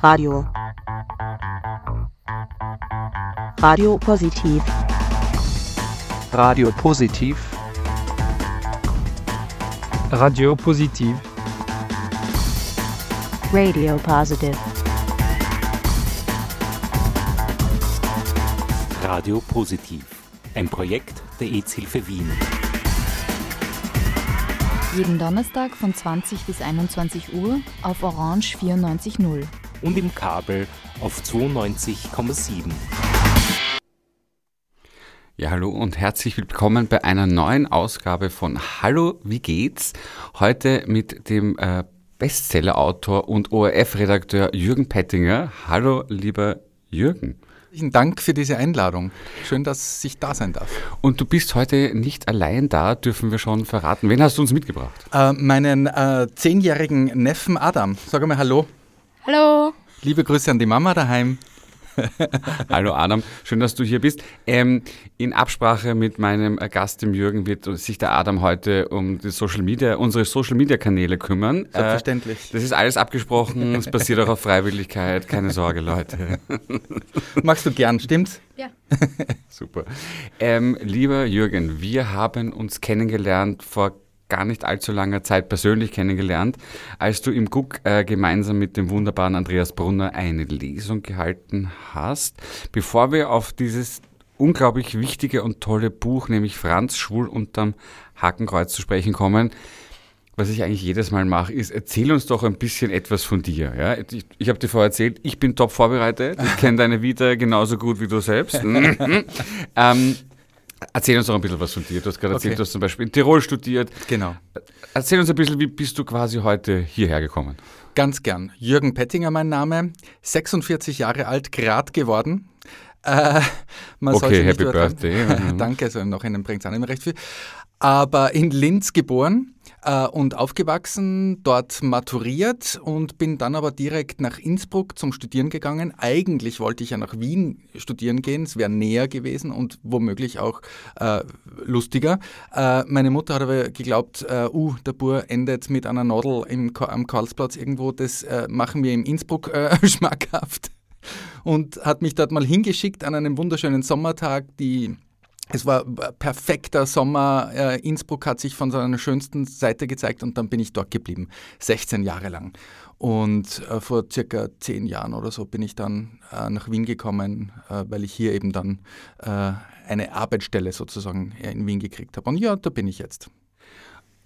Radio. Radio Positiv. Radio Positiv. Radio Positiv. Radio Positive. Radio Positiv. Ein Projekt der EZ-Hilfe Wien. Jeden Donnerstag von 20 bis 21 Uhr auf Orange 94.0. Und im Kabel auf 92,7. Ja, hallo und herzlich willkommen bei einer neuen Ausgabe von Hallo, wie geht's? Heute mit dem äh, Bestseller-Autor und ORF-Redakteur Jürgen Pettinger. Hallo, lieber Jürgen. Herzlichen Dank für diese Einladung. Schön, dass ich da sein darf. Und du bist heute nicht allein da, dürfen wir schon verraten. Wen hast du uns mitgebracht? Äh, meinen äh, zehnjährigen Neffen Adam. Sag mal Hallo. Hallo. Liebe Grüße an die Mama daheim. Hallo Adam, schön, dass du hier bist. Ähm, in Absprache mit meinem Gast, dem Jürgen, wird sich der Adam heute um die Social Media, unsere Social Media Kanäle kümmern. Selbstverständlich. Äh, das ist alles abgesprochen, es basiert auch auf Freiwilligkeit, keine Sorge, Leute. Magst du gern, stimmt's? Ja. Super. Ähm, lieber Jürgen, wir haben uns kennengelernt vor gar nicht allzu langer Zeit persönlich kennengelernt, als du im Guck äh, gemeinsam mit dem wunderbaren Andreas Brunner eine Lesung gehalten hast. Bevor wir auf dieses unglaublich wichtige und tolle Buch, nämlich Franz Schwul unterm Hakenkreuz zu sprechen kommen, was ich eigentlich jedes Mal mache, ist, erzähl uns doch ein bisschen etwas von dir. Ja? Ich, ich habe dir vorher erzählt, ich bin top vorbereitet, ich kenne deine Vita genauso gut wie du selbst. ähm, Erzähl uns doch ein bisschen was von dir. Du hast gerade erzählt, Okay. du hast zum Beispiel in Tirol studiert. Genau. Erzähl uns ein bisschen, wie bist du quasi heute hierher gekommen? Ganz gern. Jürgen Pettinger mein Name, 46 Jahre alt, grad geworden. Äh, Okay, happy birthday. Danke, also noch in den bringt es auch nicht mehr recht viel. Aber in Linz geboren und aufgewachsen, dort maturiert und bin dann aber direkt nach Innsbruck zum Studieren gegangen. Eigentlich wollte ich ja nach Wien studieren gehen, es wäre näher gewesen und womöglich auch äh, lustiger. Äh, meine Mutter hat aber geglaubt, äh, uh, der Bur endet mit einer Nadel im, am Karlsplatz irgendwo, das äh, machen wir in Innsbruck äh, schmackhaft und hat mich dort mal hingeschickt an einem wunderschönen Sommertag. Die, es war perfekter Sommer. Äh, Innsbruck hat sich von seiner schönsten Seite gezeigt und dann bin ich dort geblieben, 16 Jahre lang. Und äh, vor circa zehn Jahren oder so bin ich dann äh, nach Wien gekommen, weil ich hier eben dann eine Arbeitsstelle sozusagen in Wien gekriegt habe. Und ja, da bin ich jetzt.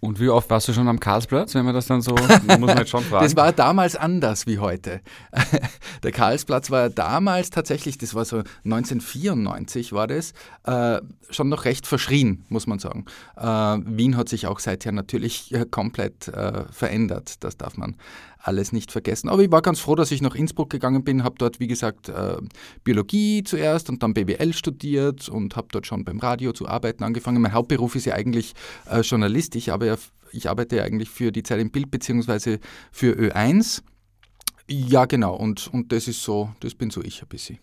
Und wie oft warst du schon am Karlsplatz, wenn man das dann so, muss man jetzt schon fragen. Das war damals anders wie heute. Der Karlsplatz war damals tatsächlich, das war so 1994 war das, äh, schon noch recht verschrien, muss man sagen. Äh, Wien hat sich auch seither natürlich äh, komplett äh, verändert, das darf man alles nicht vergessen. Aber ich war ganz froh, dass ich nach Innsbruck gegangen bin, habe dort, wie gesagt, äh, Biologie zuerst und dann BWL studiert und habe dort schon beim Radio zu arbeiten angefangen. Mein Hauptberuf ist ja eigentlich äh, Journalist. Ich, ja, ich arbeite ja eigentlich für die Zeit im Bild beziehungsweise für Ö1. Ja, genau. Und, und das ist so, das bin so ich ein bisschen.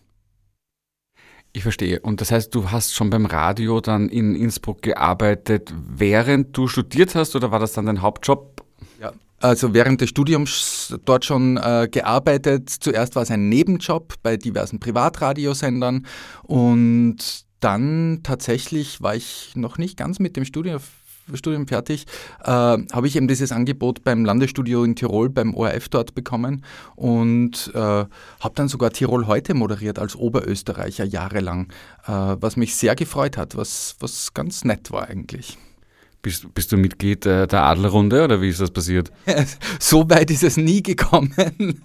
Ich verstehe. Und das heißt, du hast schon beim Radio dann in Innsbruck gearbeitet, während du studiert hast, oder war das dann dein Hauptjob? Also während des Studiums dort schon äh, gearbeitet. Zuerst war es ein Nebenjob bei diversen Privatradiosendern und dann tatsächlich war ich noch nicht ganz mit dem Studium, Studium fertig, äh, habe ich eben dieses Angebot beim Landesstudio in Tirol, beim ORF dort bekommen und äh, habe dann sogar Tirol heute moderiert als Oberösterreicher jahrelang, äh, was mich sehr gefreut hat, was, was ganz nett war eigentlich. Bist, bist du Mitglied äh, der Adlerrunde oder wie ist das passiert? so weit ist es nie gekommen.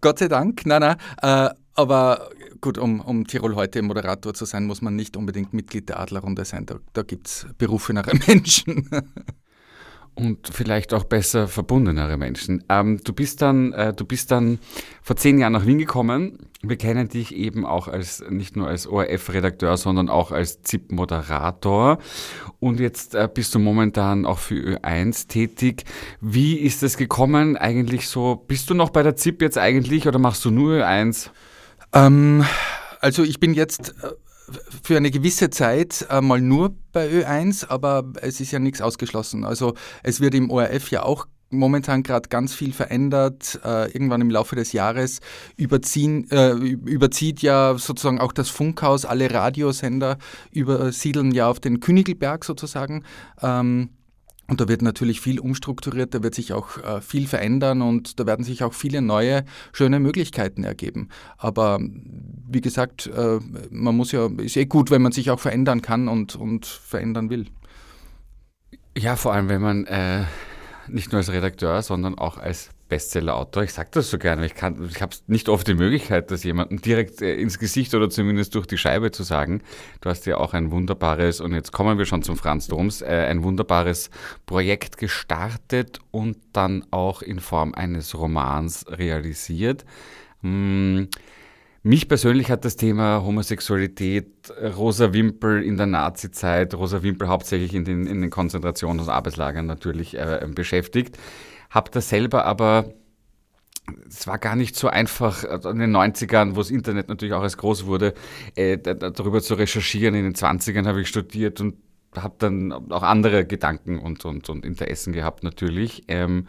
Gott sei Dank, nein, nein. Äh, aber gut, um, um Tirol heute Moderator zu sein, muss man nicht unbedingt Mitglied der Adlerrunde sein. Da, da gibt es berufenere Menschen. Und vielleicht auch besser verbundenere Menschen. Ähm, du, bist dann, äh, du bist dann vor zehn Jahren nach Wien gekommen. Wir kennen dich eben auch als nicht nur als ORF-Redakteur, sondern auch als ZIP-Moderator. Und jetzt äh, bist du momentan auch für Ö1 tätig. Wie ist es gekommen eigentlich so? Bist du noch bei der ZIP jetzt eigentlich oder machst du nur Ö1? ähm, also ich bin jetzt äh, für eine gewisse Zeit mal nur bei Ö1, aber es ist ja nichts ausgeschlossen. Also es wird im ORF ja auch momentan gerade ganz viel verändert. Äh, irgendwann im Laufe des Jahres überziehen, äh, überzieht ja sozusagen auch das Funkhaus, alle Radiosender übersiedeln ja auf den Königelberg sozusagen. Ähm, und da wird natürlich viel umstrukturiert, da wird sich auch äh, viel verändern und da werden sich auch viele neue, schöne Möglichkeiten ergeben. Aber wie gesagt, äh, man muss ja, ist eh gut, wenn man sich auch verändern kann und, und verändern will. Ja, vor allem, wenn man äh, nicht nur als Redakteur, sondern auch als Bestseller-Autor. Ich sage das so gerne. Ich, ich habe nicht oft die Möglichkeit, das jemandem direkt äh, ins Gesicht oder zumindest durch die Scheibe zu sagen. Du hast ja auch ein wunderbares, und jetzt kommen wir schon zum Franz Doms, äh, ein wunderbares Projekt gestartet und dann auch in Form eines Romans realisiert. Hm. Mich persönlich hat das Thema Homosexualität, Rosa Wimpel in der Nazizeit, Rosa Wimpel hauptsächlich in den, in den Konzentrations- und Arbeitslagern natürlich äh, beschäftigt. Habe das selber aber, es war gar nicht so einfach also in den 90ern, wo das Internet natürlich auch als groß wurde, äh, darüber zu recherchieren. In den 20ern habe ich studiert und habe dann auch andere Gedanken und, und, und Interessen gehabt natürlich. Ähm,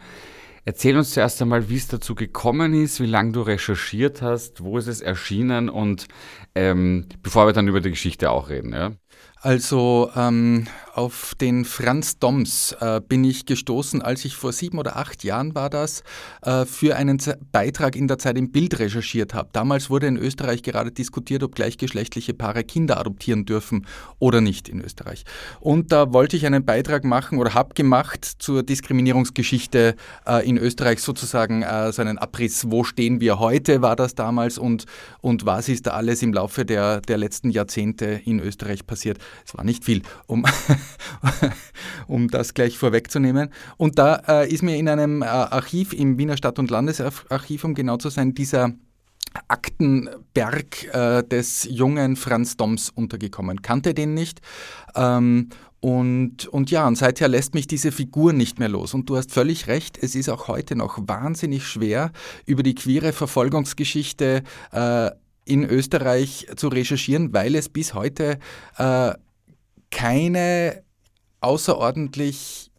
erzähl uns zuerst einmal, wie es dazu gekommen ist, wie lange du recherchiert hast, wo ist es erschienen und ähm, bevor wir dann über die Geschichte auch reden. Ja? Also ähm, auf den Franz Doms äh, bin ich gestoßen, als ich vor sieben oder acht Jahren war das, äh, für einen Z Beitrag in der Zeit im Bild recherchiert habe. Damals wurde in Österreich gerade diskutiert, ob gleichgeschlechtliche Paare Kinder adoptieren dürfen oder nicht in Österreich. Und da wollte ich einen Beitrag machen oder habe gemacht zur Diskriminierungsgeschichte äh, in Österreich sozusagen äh, so einen Abriss, wo stehen wir heute, war das damals und, und was ist da alles im Laufe der, der letzten Jahrzehnte in Österreich passiert. Es war nicht viel, um, um das gleich vorwegzunehmen. Und da äh, ist mir in einem äh, Archiv im Wiener Stadt- und Landesarchiv, um genau zu sein, dieser Aktenberg äh, des jungen Franz Doms untergekommen. Kannte den nicht. Ähm, und, und ja, und seither lässt mich diese Figur nicht mehr los. Und du hast völlig recht, es ist auch heute noch wahnsinnig schwer, über die queere Verfolgungsgeschichte äh, in Österreich zu recherchieren, weil es bis heute äh, keine außerordentlich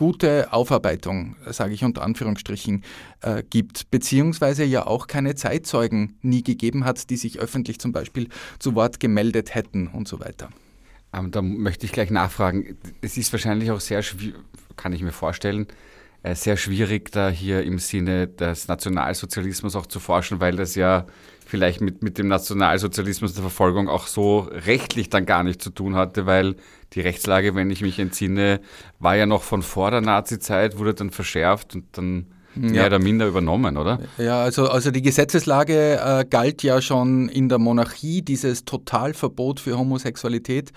gute Aufarbeitung, sage ich unter Anführungsstrichen, äh, gibt, beziehungsweise ja auch keine Zeitzeugen nie gegeben hat, die sich öffentlich zum Beispiel zu Wort gemeldet hätten und so weiter. Ähm, da möchte ich gleich nachfragen. Es ist wahrscheinlich auch sehr schwierig, kann ich mir vorstellen, äh, sehr schwierig, da hier im Sinne des Nationalsozialismus auch zu forschen, weil das ja vielleicht mit, mit dem Nationalsozialismus der Verfolgung auch so rechtlich dann gar nicht zu tun hatte, weil die Rechtslage, wenn ich mich entsinne, war ja noch von vor der Nazi-Zeit, wurde dann verschärft und dann mehr oder minder übernommen, oder? Ja, also, also die Gesetzeslage äh, galt ja schon in der Monarchie, dieses Totalverbot für Homosexualität.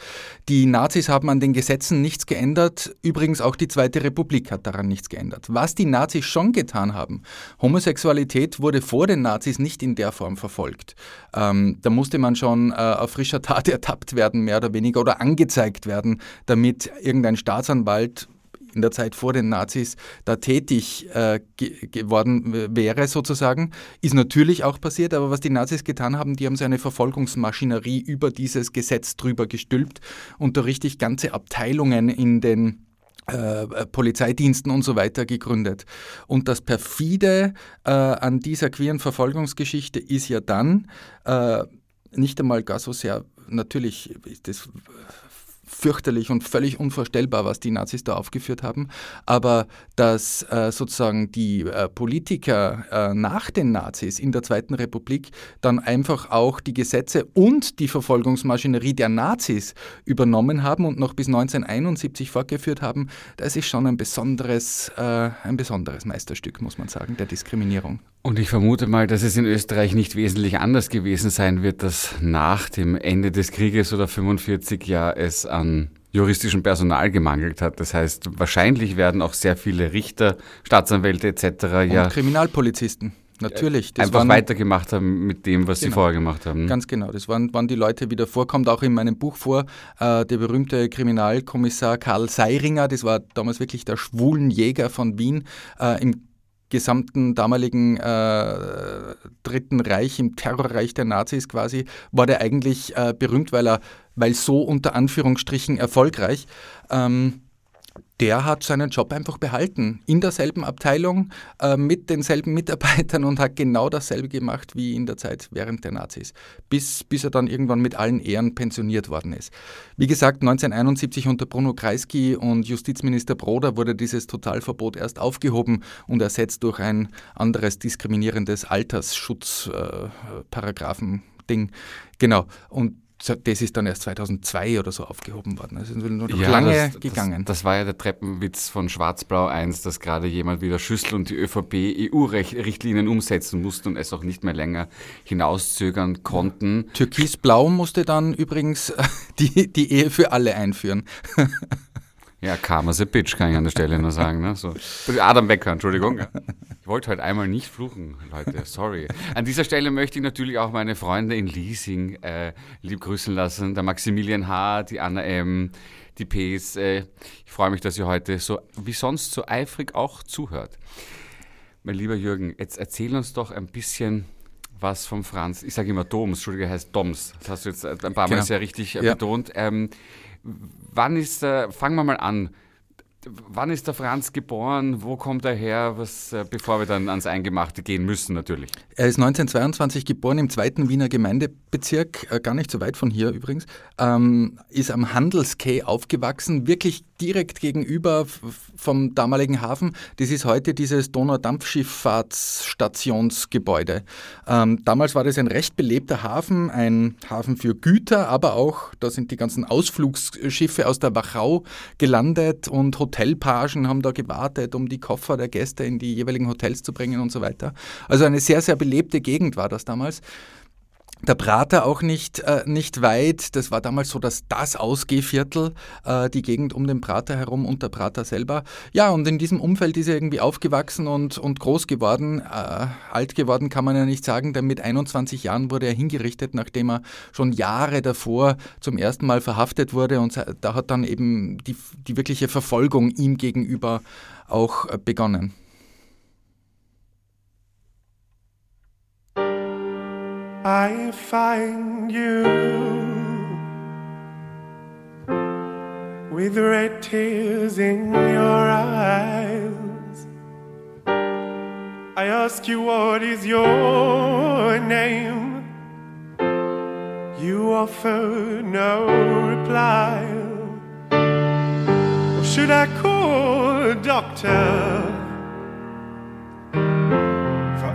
Die Nazis haben an den Gesetzen nichts geändert. Übrigens auch die Zweite Republik hat daran nichts geändert. Was die Nazis schon getan haben, Homosexualität wurde vor den Nazis nicht in der Form verfolgt. Ähm, da musste man schon äh, auf frischer Tat ertappt werden, mehr oder weniger, oder angezeigt werden, damit irgendein Staatsanwalt in der Zeit vor den Nazis da tätig äh, ge geworden wäre, sozusagen. Ist natürlich auch passiert, aber was die Nazis getan haben, die haben so eine Verfolgungsmaschinerie über dieses Gesetz drüber gestülpt und da richtig ganze Abteilungen in den äh, Polizeidiensten und so weiter gegründet. Und das perfide äh, an dieser queeren Verfolgungsgeschichte ist ja dann äh, nicht einmal gar so sehr, natürlich ist das fürchterlich und völlig unvorstellbar, was die Nazis da aufgeführt haben. Aber dass äh, sozusagen die äh, Politiker äh, nach den Nazis in der Zweiten Republik dann einfach auch die Gesetze und die Verfolgungsmaschinerie der Nazis übernommen haben und noch bis 1971 fortgeführt haben, das ist schon ein besonderes, äh, ein besonderes Meisterstück, muss man sagen, der Diskriminierung. Und ich vermute mal, dass es in Österreich nicht wesentlich anders gewesen sein wird, dass nach dem Ende des Krieges oder 45 Jahr es an juristischem Personal gemangelt hat. Das heißt, wahrscheinlich werden auch sehr viele Richter, Staatsanwälte etc. Und ja Kriminalpolizisten. Natürlich. Das einfach waren, weitergemacht haben mit dem, was genau, sie vorher gemacht haben. Ganz genau. Das waren, waren die Leute, wie davor kommt auch in meinem Buch vor, äh, der berühmte Kriminalkommissar Karl Seiringer, das war damals wirklich der schwulen Jäger von Wien, äh, im gesamten damaligen äh, Dritten Reich, im Terrorreich der Nazis quasi, war der eigentlich äh, berühmt, weil er, weil so unter Anführungsstrichen erfolgreich. Ähm, der hat seinen Job einfach behalten. In derselben Abteilung, äh, mit denselben Mitarbeitern und hat genau dasselbe gemacht wie in der Zeit während der Nazis. Bis, bis er dann irgendwann mit allen Ehren pensioniert worden ist. Wie gesagt, 1971 unter Bruno Kreisky und Justizminister Broder wurde dieses Totalverbot erst aufgehoben und ersetzt durch ein anderes diskriminierendes Altersschutzparagraphen-Ding. Genau. Und das ist dann erst 2002 oder so aufgehoben worden. Also ist noch ja, lange das, gegangen. Das, das, war ja der Treppenwitz von Schwarz-Blau 1, dass gerade jemand wie der Schüssel und die ÖVP EU-Richtlinien umsetzen mussten und es auch nicht mehr länger hinauszögern konnten. Türkis-Blau musste dann übrigens die, die Ehe für alle einführen. Ja, Karma's a Bitch, kann ich an der Stelle nur sagen. Ne? So. Adam Wecker, Entschuldigung. Ich wollte heute einmal nicht fluchen, Leute, sorry. An dieser Stelle möchte ich natürlich auch meine Freunde in Leasing äh, lieb grüßen lassen. Der Maximilian H., die Anna M., die Ps. Äh, ich freue mich, dass ihr heute so wie sonst so eifrig auch zuhört. Mein lieber Jürgen, jetzt erzähl uns doch ein bisschen was vom Franz. Ich sage immer Doms, Entschuldige, heißt Doms. Das hast du jetzt ein paar Mal genau. sehr richtig äh, ja. betont. Ähm, wann ist, äh, fangen wir mal an. Wann ist der Franz geboren? Wo kommt er her? Was, äh, bevor wir dann ans Eingemachte gehen müssen, natürlich. Er ist 1922 geboren im zweiten Wiener Gemeindebezirk, äh, gar nicht so weit von hier übrigens. Ähm, ist am Handelskay aufgewachsen, wirklich direkt gegenüber vom damaligen Hafen. Das ist heute dieses Donaudampfschifffahrtsstationsgebäude. Ähm, damals war das ein recht belebter Hafen, ein Hafen für Güter, aber auch, da sind die ganzen Ausflugsschiffe aus der Wachau gelandet und Hotelpagen haben da gewartet, um die Koffer der Gäste in die jeweiligen Hotels zu bringen und so weiter. Also eine sehr, sehr belebte Gegend war das damals der Prater auch nicht, äh, nicht weit. Das war damals so das, das Ausgehviertel, äh, die Gegend um den Prater herum und der Prater selber. Ja, und in diesem Umfeld ist er irgendwie aufgewachsen und, und groß geworden. Äh, alt geworden kann man ja nicht sagen, denn mit 21 Jahren wurde er hingerichtet, nachdem er schon Jahre davor zum ersten Mal verhaftet wurde. Und da hat dann eben die, die wirkliche Verfolgung ihm gegenüber auch äh, begonnen. I find you with red tears in your eyes. I ask you, what is your name? You offer no reply. Or should I call a doctor?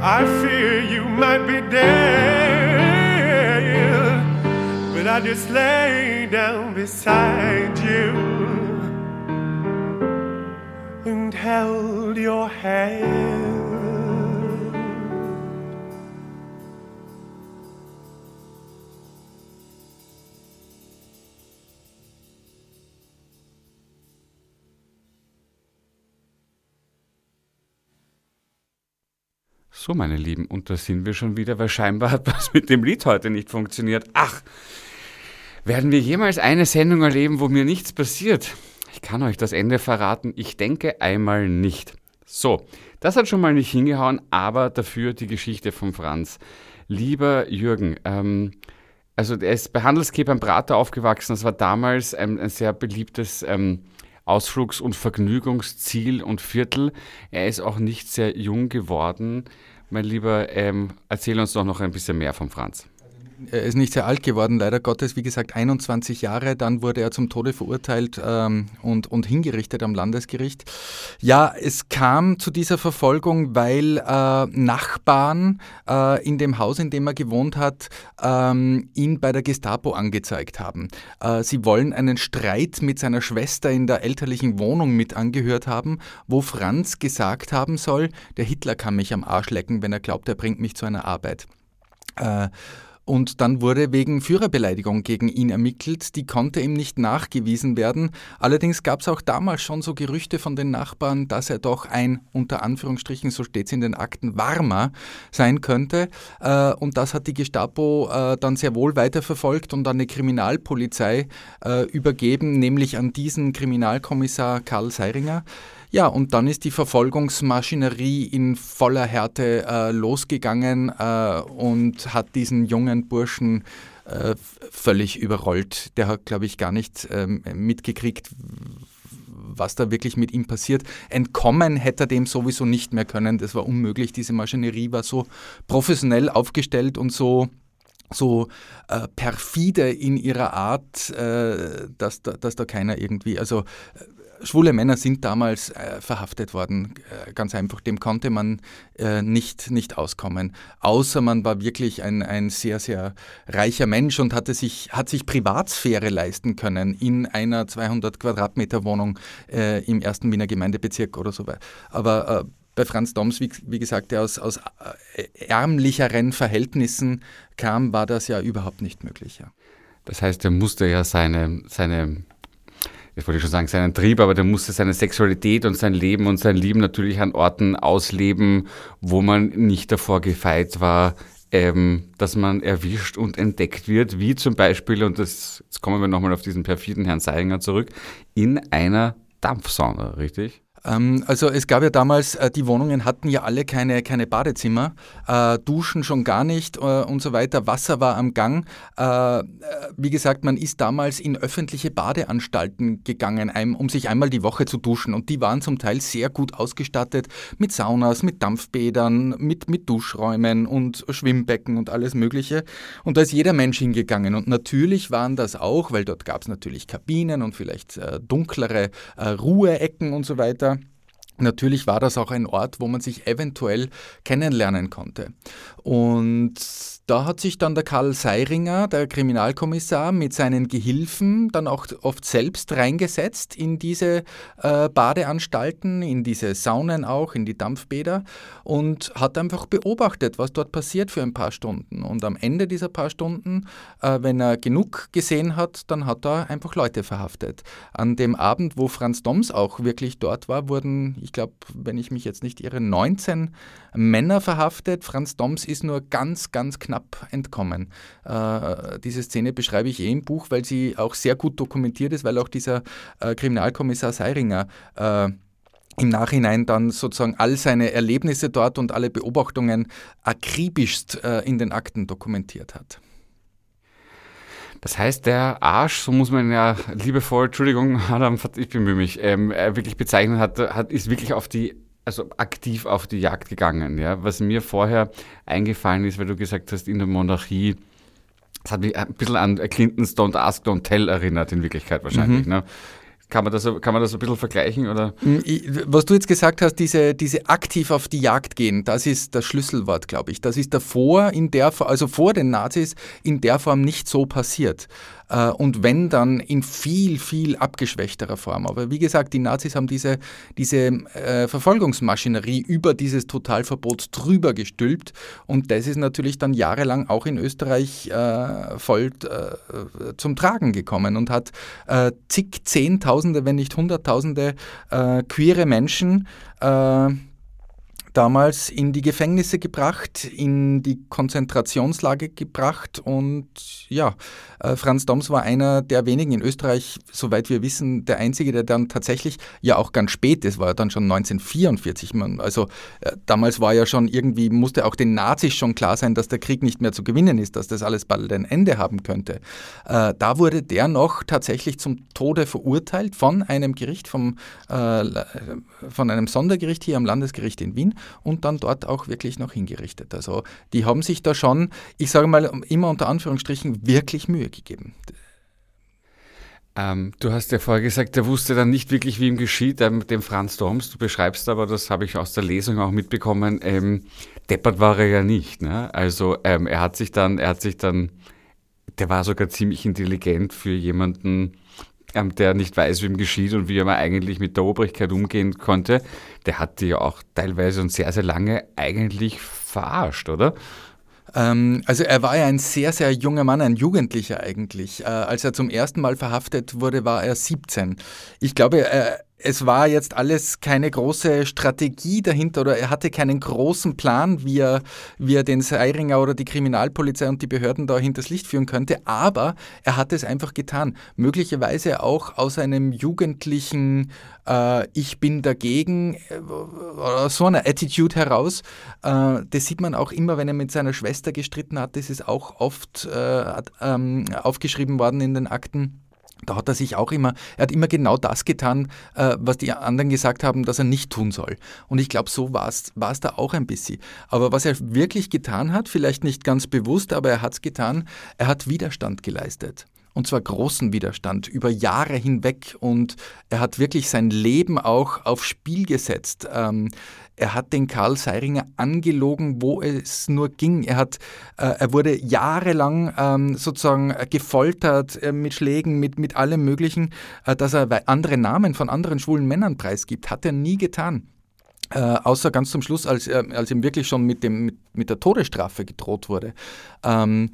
I fear you might be dead. But I just lay down beside you and held your hand. So, meine Lieben, und da sind wir schon wieder, weil scheinbar hat was mit dem Lied heute nicht funktioniert. Ach, werden wir jemals eine Sendung erleben, wo mir nichts passiert? Ich kann euch das Ende verraten. Ich denke einmal nicht. So, das hat schon mal nicht hingehauen, aber dafür die Geschichte von Franz. Lieber Jürgen, ähm, also er ist bei Handelscape beim Prater aufgewachsen. Das war damals ein, ein sehr beliebtes ähm, Ausflugs- und Vergnügungsziel und Viertel. Er ist auch nicht sehr jung geworden. Mein Lieber, ähm, erzähl uns doch noch ein bisschen mehr von Franz er ist nicht sehr alt geworden, leider Gottes, wie gesagt 21 Jahre. Dann wurde er zum Tode verurteilt ähm, und, und hingerichtet am Landesgericht. Ja, es kam zu dieser Verfolgung, weil äh, Nachbarn äh, in dem Haus, in dem er gewohnt hat, ähm, ihn bei der Gestapo angezeigt haben. Äh, sie wollen einen Streit mit seiner Schwester in der elterlichen Wohnung mit angehört haben, wo Franz gesagt haben soll, der Hitler kann mich am Arsch lecken, wenn er glaubt, er bringt mich zu einer Arbeit. Äh, und dann wurde wegen Führerbeleidigung gegen ihn ermittelt. Die konnte ihm nicht nachgewiesen werden. Allerdings gab es auch damals schon so Gerüchte von den Nachbarn, dass er doch ein, unter Anführungsstrichen, so steht es in den Akten, Warmer sein könnte. Äh, und das hat die Gestapo äh, dann sehr wohl weiterverfolgt und an die Kriminalpolizei äh, übergeben, nämlich an diesen Kriminalkommissar Karl Seiringer. Ja, und dann ist die Verfolgungsmaschinerie in voller Härte äh, losgegangen äh, und hat diesen jungen Burschen äh, völlig überrollt. Der hat, glaube ich, gar nicht ähm, mitgekriegt, was da wirklich mit ihm passiert. Entkommen hätte er dem sowieso nicht mehr können. Das war unmöglich. Diese Maschinerie war so professionell aufgestellt und so so äh, perfide in ihrer Art, äh, dass, da, dass da keiner irgendwie, also äh, schwule Männer sind damals äh, verhaftet worden, äh, ganz einfach, dem konnte man äh, nicht, nicht auskommen, außer man war wirklich ein, ein sehr, sehr reicher Mensch und hatte sich, hat sich Privatsphäre leisten können in einer 200 Quadratmeter Wohnung im ersten Wiener Gemeindebezirk oder so weiter. Aber bei Franz Doms, wie, wie gesagt, der aus, aus äh, ärmlicheren Verhältnissen kam, war das ja überhaupt nicht möglich. Ja. Das heißt, er musste ja seine, seine jetzt wollte ich schon sagen, seinen Trieb, aber der musste seine Sexualität und sein Leben und sein Lieben natürlich an Orten ausleben, wo man nicht davor gefeit war, ähm, dass man erwischt und entdeckt wird, wie zum Beispiel, und das, jetzt kommen wir nochmal auf diesen perfiden Herrn Seinger zurück, in einer Dampfsauna, richtig? Ähm, also es gab ja damals, äh, die Wohnungen hatten ja alle keine, keine Badezimmer, äh, Duschen schon gar nicht äh, und so weiter, Wasser war am Gang. Wie gesagt, man ist damals in öffentliche Badeanstalten gegangen, um sich einmal die Woche zu duschen und die waren zum Teil sehr gut ausgestattet mit Saunas, mit Dampfbädern, mit, mit Duschräumen und Schwimmbecken und alles Mögliche. Und da ist jeder Mensch hingegangen und natürlich waren das auch, weil dort gab es natürlich Kabinen und vielleicht dunklere Ruheecken und so weiter Natürlich war das auch ein Ort, wo man sich eventuell kennenlernen konnte. Und da hat sich dann der Karl Seiringer, der Kriminalkommissar, mit seinen Gehilfen dann auch oft selbst reingesetzt in diese äh, Badeanstalten, in diese Saunen auch, in die Dampfbäder und hat einfach beobachtet, was dort passiert für ein paar Stunden. Und am Ende dieser paar Stunden, äh, wenn er genug gesehen hat, dann hat er einfach Leute verhaftet. An dem Abend, wo Franz Doms auch wirklich dort war, wurden, ich glaube, wenn ich mich jetzt nicht irre, 19 Männer verhaftet. Franz Doms ist nur ganz, ganz knapp entkommen. Äh, diese Szene beschreibe ich eh im Buch, weil sie auch sehr gut dokumentiert ist, weil auch dieser äh, Kriminalkommissar Seiringer äh, im Nachhinein dann sozusagen all seine Erlebnisse dort und alle Beobachtungen akribischst äh, in den Akten dokumentiert hat. Das heißt, der Arsch, so muss man ja liebevoll, Entschuldigung, Adam, ich bemühe mich, ähm, wirklich bezeichnet hat, hat, ist wirklich auf die also aktiv auf die Jagd gegangen. Ja? Was mir vorher eingefallen ist, weil du gesagt hast, in der Monarchie, das hat mich ein bisschen an Clintons Don't Ask, Don't Tell erinnert, in Wirklichkeit wahrscheinlich. Mhm. Ne? Kann man, das, kann man das ein bisschen vergleichen? Oder? Hm, was du jetzt gesagt hast, diese, diese aktiv auf die Jagd gehen, das ist das Schlüsselwort, glaube ich. Das ist davor, in der, also vor den Nazis, in der Form nicht so passiert. Äh, und wenn dann in viel, viel abgeschwächterer Form. Aber wie gesagt, die Nazis haben diese, diese äh, Verfolgungsmaschinerie über dieses Totalverbot drüber gestülpt und das ist natürlich dann jahrelang auch in Österreich äh, voll äh, zum Tragen gekommen und hat äh, zig Zehntausende, wenn nicht Hunderttausende äh, queere Menschen damals in die Gefängnisse gebracht, in die Konzentrationslage gebracht und ja, äh, Franz Doms war einer der wenigen in Österreich, soweit wir wissen, der einzige, der dann tatsächlich ja auch ganz spät, das war dann schon 1944, also äh, damals war ja schon irgendwie, musste auch den Nazis schon klar sein, dass der Krieg nicht mehr zu gewinnen ist, dass das alles bald ein Ende haben könnte. Äh, da wurde der noch tatsächlich zum Tode verurteilt von einem Gericht, vom, von einem Sondergericht hier am Landesgericht in Wien und dann dort auch wirklich noch hingerichtet. Also die haben sich da schon, ich sage mal immer unter Anführungsstrichen, wirklich Mühe gegeben. Ähm, du hast ja vorher gesagt, er wusste dann nicht wirklich, wie ihm geschieht, ähm, dem Franz Doms. Du beschreibst aber, das habe ich aus der Lesung auch mitbekommen, ähm, deppert war er ja nicht. Ne? Also ähm, er hat sich dann, er hat sich dann, der war sogar ziemlich intelligent für jemanden, der nicht weiß, wie ihm geschieht und wie er eigentlich mit der Obrigkeit umgehen konnte, der hat die ja auch teilweise und sehr, sehr lange eigentlich verarscht, oder? Ähm, also er war ja ein sehr, sehr junger Mann, ein Jugendlicher eigentlich. Äh, als er zum ersten Mal verhaftet wurde, war er 17. Ich glaube, er, es war jetzt alles keine große Strategie dahinter oder er hatte keinen großen Plan, wie er, wie er den Seiringer oder die Kriminalpolizei und die Behörden da hinters Licht führen könnte, aber er hat es einfach getan. Möglicherweise auch aus einem jugendlichen äh, Ich bin dagegen äh, oder so einer Attitude heraus. Äh, das sieht man auch immer, wenn er mit seiner Schwester gestritten hat. Das ist auch oft äh, ähm, aufgeschrieben worden in den Akten da hat er sich auch immer, er hat immer genau das getan, äh, was die anderen gesagt haben, dass er nicht tun soll. Und ich glaube, so war es da auch ein bisschen. Aber was er wirklich getan hat, vielleicht nicht ganz bewusst, aber er hat es getan, er hat Widerstand geleistet und zwar großen Widerstand über Jahre hinweg und er hat wirklich sein Leben auch aufs Spiel gesetzt. Ähm, er hat den Karl Seiringer angelogen, wo es nur ging. Er, hat, äh, er wurde jahrelang ähm, sozusagen gefoltert äh, mit Schlägen, mit, mit allem Möglichen, äh, dass er andere Namen von anderen schwulen Männern preisgibt. Hat er nie getan. Äh, außer ganz zum Schluss, als, äh, als ihm wirklich schon mit, dem, mit, mit der Todesstrafe gedroht wurde. Ähm,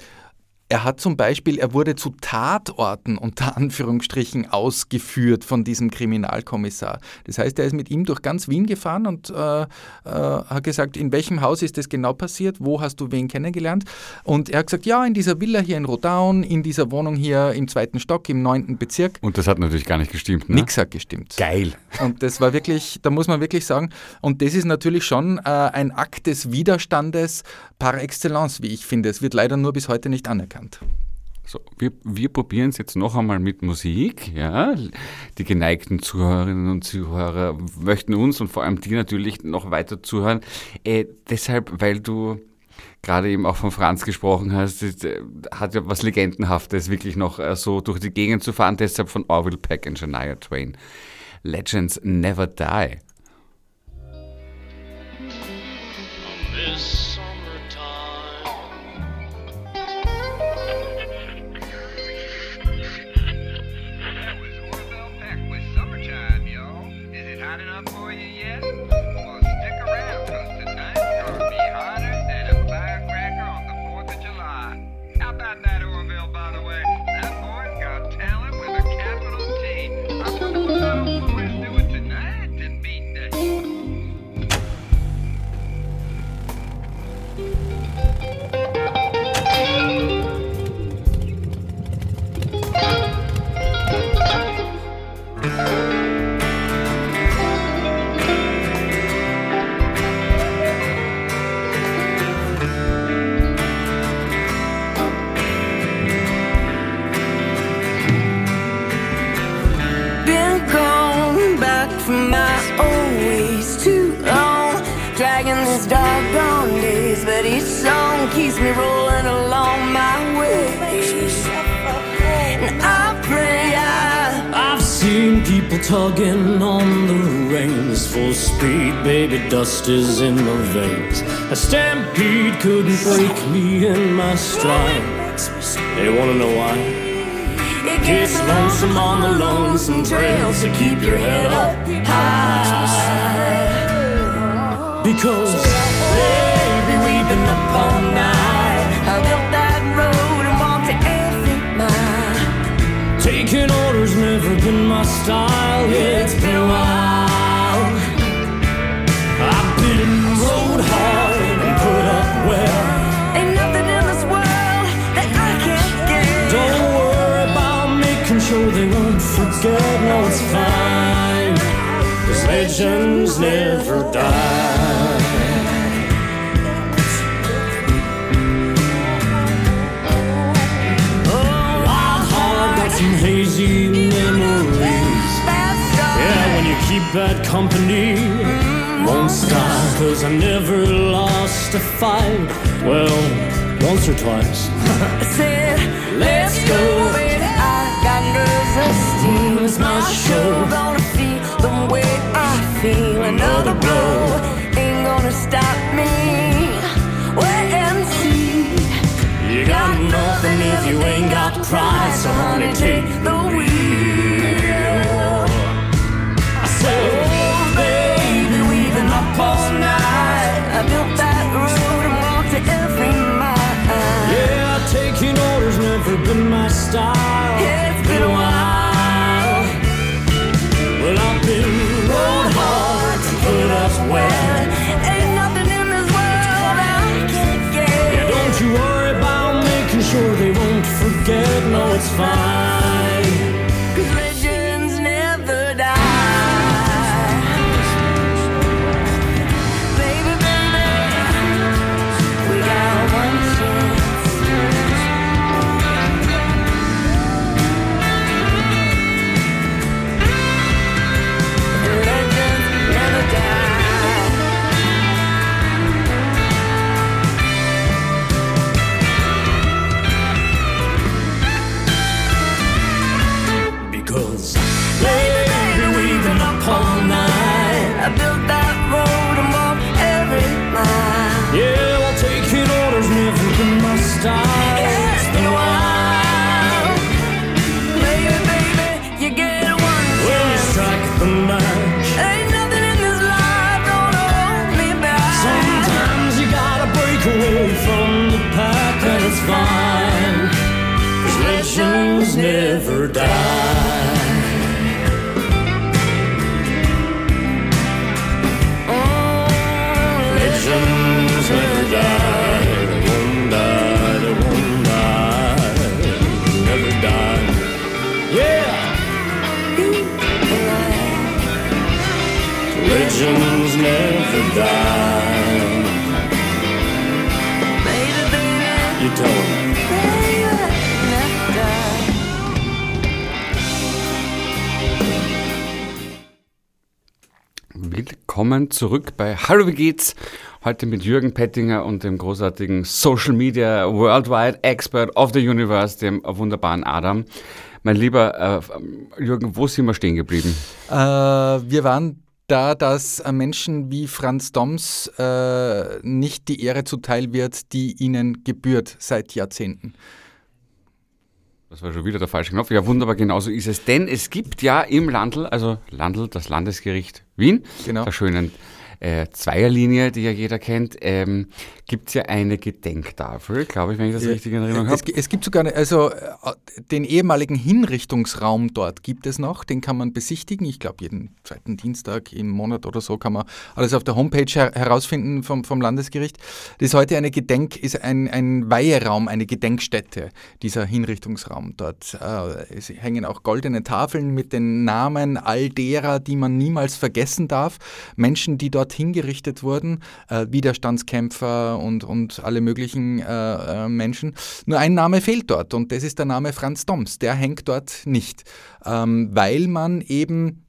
er hat zum Beispiel, er wurde zu Tatorten unter Anführungsstrichen ausgeführt von diesem Kriminalkommissar. Das heißt, er ist mit ihm durch ganz Wien gefahren und äh, äh, hat gesagt, in welchem Haus ist das genau passiert, wo hast du wen kennengelernt? Und er hat gesagt, ja, in dieser Villa hier in Rodaun, in dieser Wohnung hier im zweiten Stock, im neunten Bezirk. Und das hat natürlich gar nicht gestimmt, ne? Nix hat gestimmt. Geil. Und das war wirklich, da muss man wirklich sagen, und das ist natürlich schon äh, ein Akt des Widerstandes par excellence, wie ich finde. Es wird leider nur bis heute nicht anerkannt anerkannt. So, wir, wir probieren es jetzt noch einmal mit Musik. Ja? Die geneigten Zuhörerinnen und Zuhörer möchten uns und vor allem die natürlich noch weiter zuhören. Äh, deshalb, weil du gerade eben auch von Franz gesprochen hast, äh, hat ja was Legendenhaftes, wirklich noch äh, so durch die Gegend zu fahren. Deshalb von Orville Peck und Shania Twain. Legends never die. for my always too long. Dragging this doggone days, but each song keeps me rolling along my way. And I pray I, I've seen people tugging on the reins. Full speed, baby, dust is in my veins. A stampede couldn't break me in my stride. They wanna know why? Gets lonesome on the lonesome trail, so keep your head up high. Because, baby, we've been up all night. I built that road and walked every mile. Taking orders never been my style Yeah, it's been a while. I've been rode hard and put up well. They won't forget. No, it's fine. Cause legends never die. Oh, wild heart got some hazy memories. Yeah, when you keep bad company. Won't stop, cause I never lost a fight. Well, once or twice. I said, let's go, steam. My show. Gonna feel the way I feel. Another blow ain't gonna stop me. Wait and see. You got nothing if you ain't got pride. So, honey, take the style. Fine. Die. Willkommen zurück bei Hallo, wie geht's? Heute mit Jürgen Pettinger und dem großartigen Social Media Worldwide Expert of the Universe, dem wunderbaren Adam. Mein lieber äh, Jürgen, wo sind wir stehen geblieben? Äh, wir waren da, dass Menschen wie Franz Doms äh, nicht die Ehre zuteil wird, die ihnen gebührt seit Jahrzehnten. Das war schon wieder der falsche Knopf. Ja, wunderbar, genauso ist es. Denn es gibt ja im Landl, also Landl, das Landesgericht Wien, Genau. der schönen äh, Zweierlinie, die ja jeder kennt, ähm, gibt es ja eine Gedenktafel, glaube ich, wenn ich das richtig in Erinnerung Es, habe. es gibt sogar, eine, also äh, den ehemaligen Hinrichtungsraum dort gibt es noch, den kann man besichtigen. Ich glaube, jeden zweiten Dienstag im Monat oder so kann man alles auf der Homepage her herausfinden vom, vom Landesgericht. Das ist heute eine Gedenk, ist ein, ein Weiheraum, eine Gedenkstätte, dieser Hinrichtungsraum dort. Äh, es hängen auch goldene Tafeln mit den Namen all derer, die man niemals vergessen darf. Menschen, die dort hingerichtet wurden, äh, Widerstandskämpfer und, und alle möglichen äh, äh, Menschen. Nur ein Name fehlt dort und das ist der Name Franz Doms. Der hängt dort nicht, ähm, weil man eben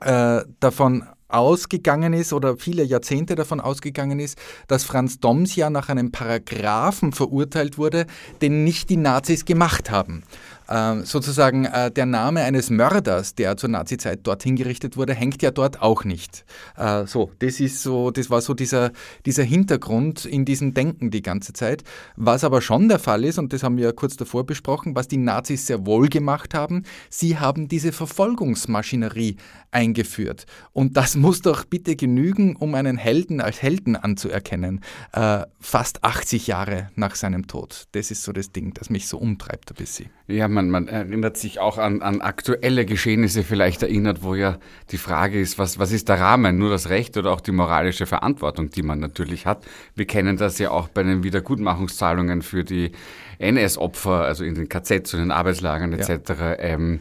äh, davon ausgegangen ist oder viele Jahrzehnte davon ausgegangen ist, dass Franz Doms ja nach einem Paragraphen verurteilt wurde, den nicht die Nazis gemacht haben. Ähm, sozusagen äh, der Name eines Mörders, der zur Nazizeit dort hingerichtet wurde, hängt ja dort auch nicht. Äh, so, das ist so, das war so dieser, dieser Hintergrund in diesem Denken die ganze Zeit. Was aber schon der Fall ist, und das haben wir ja kurz davor besprochen, was die Nazis sehr wohl gemacht haben, sie haben diese Verfolgungsmaschinerie eingeführt. Und das muss doch bitte genügen, um einen Helden als Helden anzuerkennen. Äh, fast 80 Jahre nach seinem Tod. Das ist so das Ding, das mich so umtreibt ein bisschen. Ja, man, man erinnert sich auch an, an aktuelle Geschehnisse vielleicht erinnert, wo ja die Frage ist, was, was ist der Rahmen? Nur das Recht oder auch die moralische Verantwortung, die man natürlich hat. Wir kennen das ja auch bei den Wiedergutmachungszahlungen für die NS-Opfer, also in den KZs und den Arbeitslagern etc. Ähm,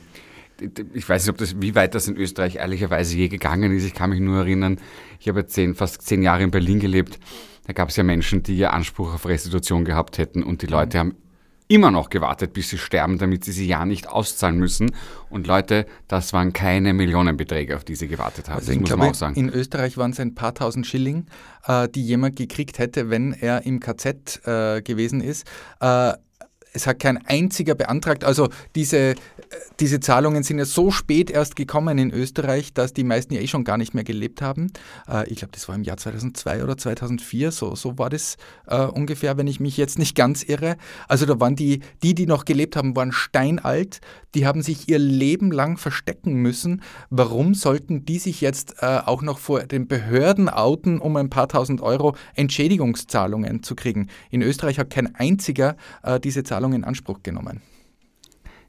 ich weiß nicht, ob das, wie weit das in Österreich ehrlicherweise je gegangen ist. Ich kann mich nur erinnern, ich habe zehn, fast zehn Jahre in Berlin gelebt. Da gab es ja Menschen, die ja Anspruch auf Restitution gehabt hätten und die Leute haben immer noch gewartet, bis sie sterben, damit sie sie ja nicht auszahlen müssen. Und Leute, das waren keine Millionenbeträge, auf die sie gewartet haben. Also das muss glaube, man auch sagen. in Österreich waren es ein paar tausend Schilling, äh, die jemand gekriegt hätte, wenn er im KZ äh, gewesen ist. Es hat kein einziger beantragt. Also diese, äh, diese Zahlungen sind ja so spät erst gekommen in Österreich, dass die meisten ja eh schon gar nicht mehr gelebt haben. Äh, ich glaube, das war im Jahr 2002 oder 2004, so, so war das äh, ungefähr, wenn ich mich jetzt nicht ganz irre. Also da waren die, die, die noch gelebt haben, waren steinalt. Die haben sich ihr Leben lang verstecken müssen. Warum sollten die sich jetzt auch noch vor den Behörden outen, um ein paar tausend Euro Entschädigungszahlungen zu kriegen? In Österreich hat kein einziger diese Zahlung in Anspruch genommen.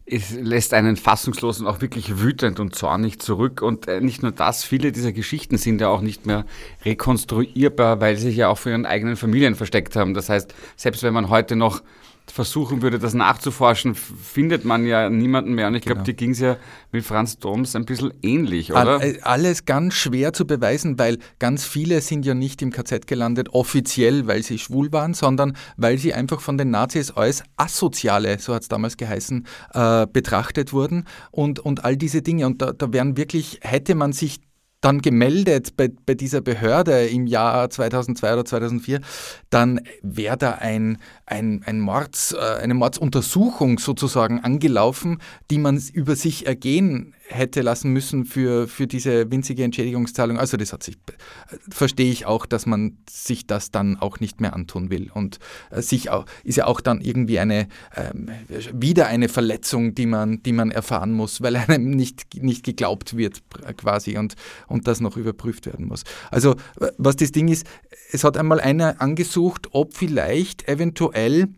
Es lässt einen fassungslos und auch wirklich wütend und zornig zurück. Und äh, nicht nur das, viele dieser Geschichten sind ja auch nicht mehr rekonstruierbar, weil sie sich ja auch für ihren eigenen Familien versteckt haben. Das heißt, selbst wenn man heute noch versuchen würde, das nachzuforschen, findet man ja niemanden mehr. Und ich glaube, Genau. dir ging es ja mit Franz Doms ein bisschen ähnlich, oder? äh, Alles ganz schwer zu beweisen, weil ganz viele sind ja nicht im KZ gelandet, offiziell, weil sie schwul waren, sondern weil sie einfach von den Nazis als Asoziale, so hat es damals geheißen, äh, betrachtet wurden und, und all diese Dinge. Und da, da wären wirklich, hätte man sich dann gemeldet bei, bei dieser Behörde im Jahr 2002 oder 2004, dann wäre da ein, ein, ein Mords, äh, eine Mordsuntersuchung sozusagen angelaufen, die man über sich ergehen hätte lassen müssen für, für diese winzige Entschädigungszahlung. Also das hat sich, äh, verstehe ich auch, dass man sich das dann auch nicht mehr antun will. Und äh, sich auch, ist ja auch dann irgendwie eine, ähm, wieder eine Verletzung, die man, die man erfahren muss, weil einem nicht, nicht geglaubt wird quasi und, und das noch überprüft werden muss. Also äh, was das Ding ist, es hat einmal einer angesucht, ob vielleicht eventuell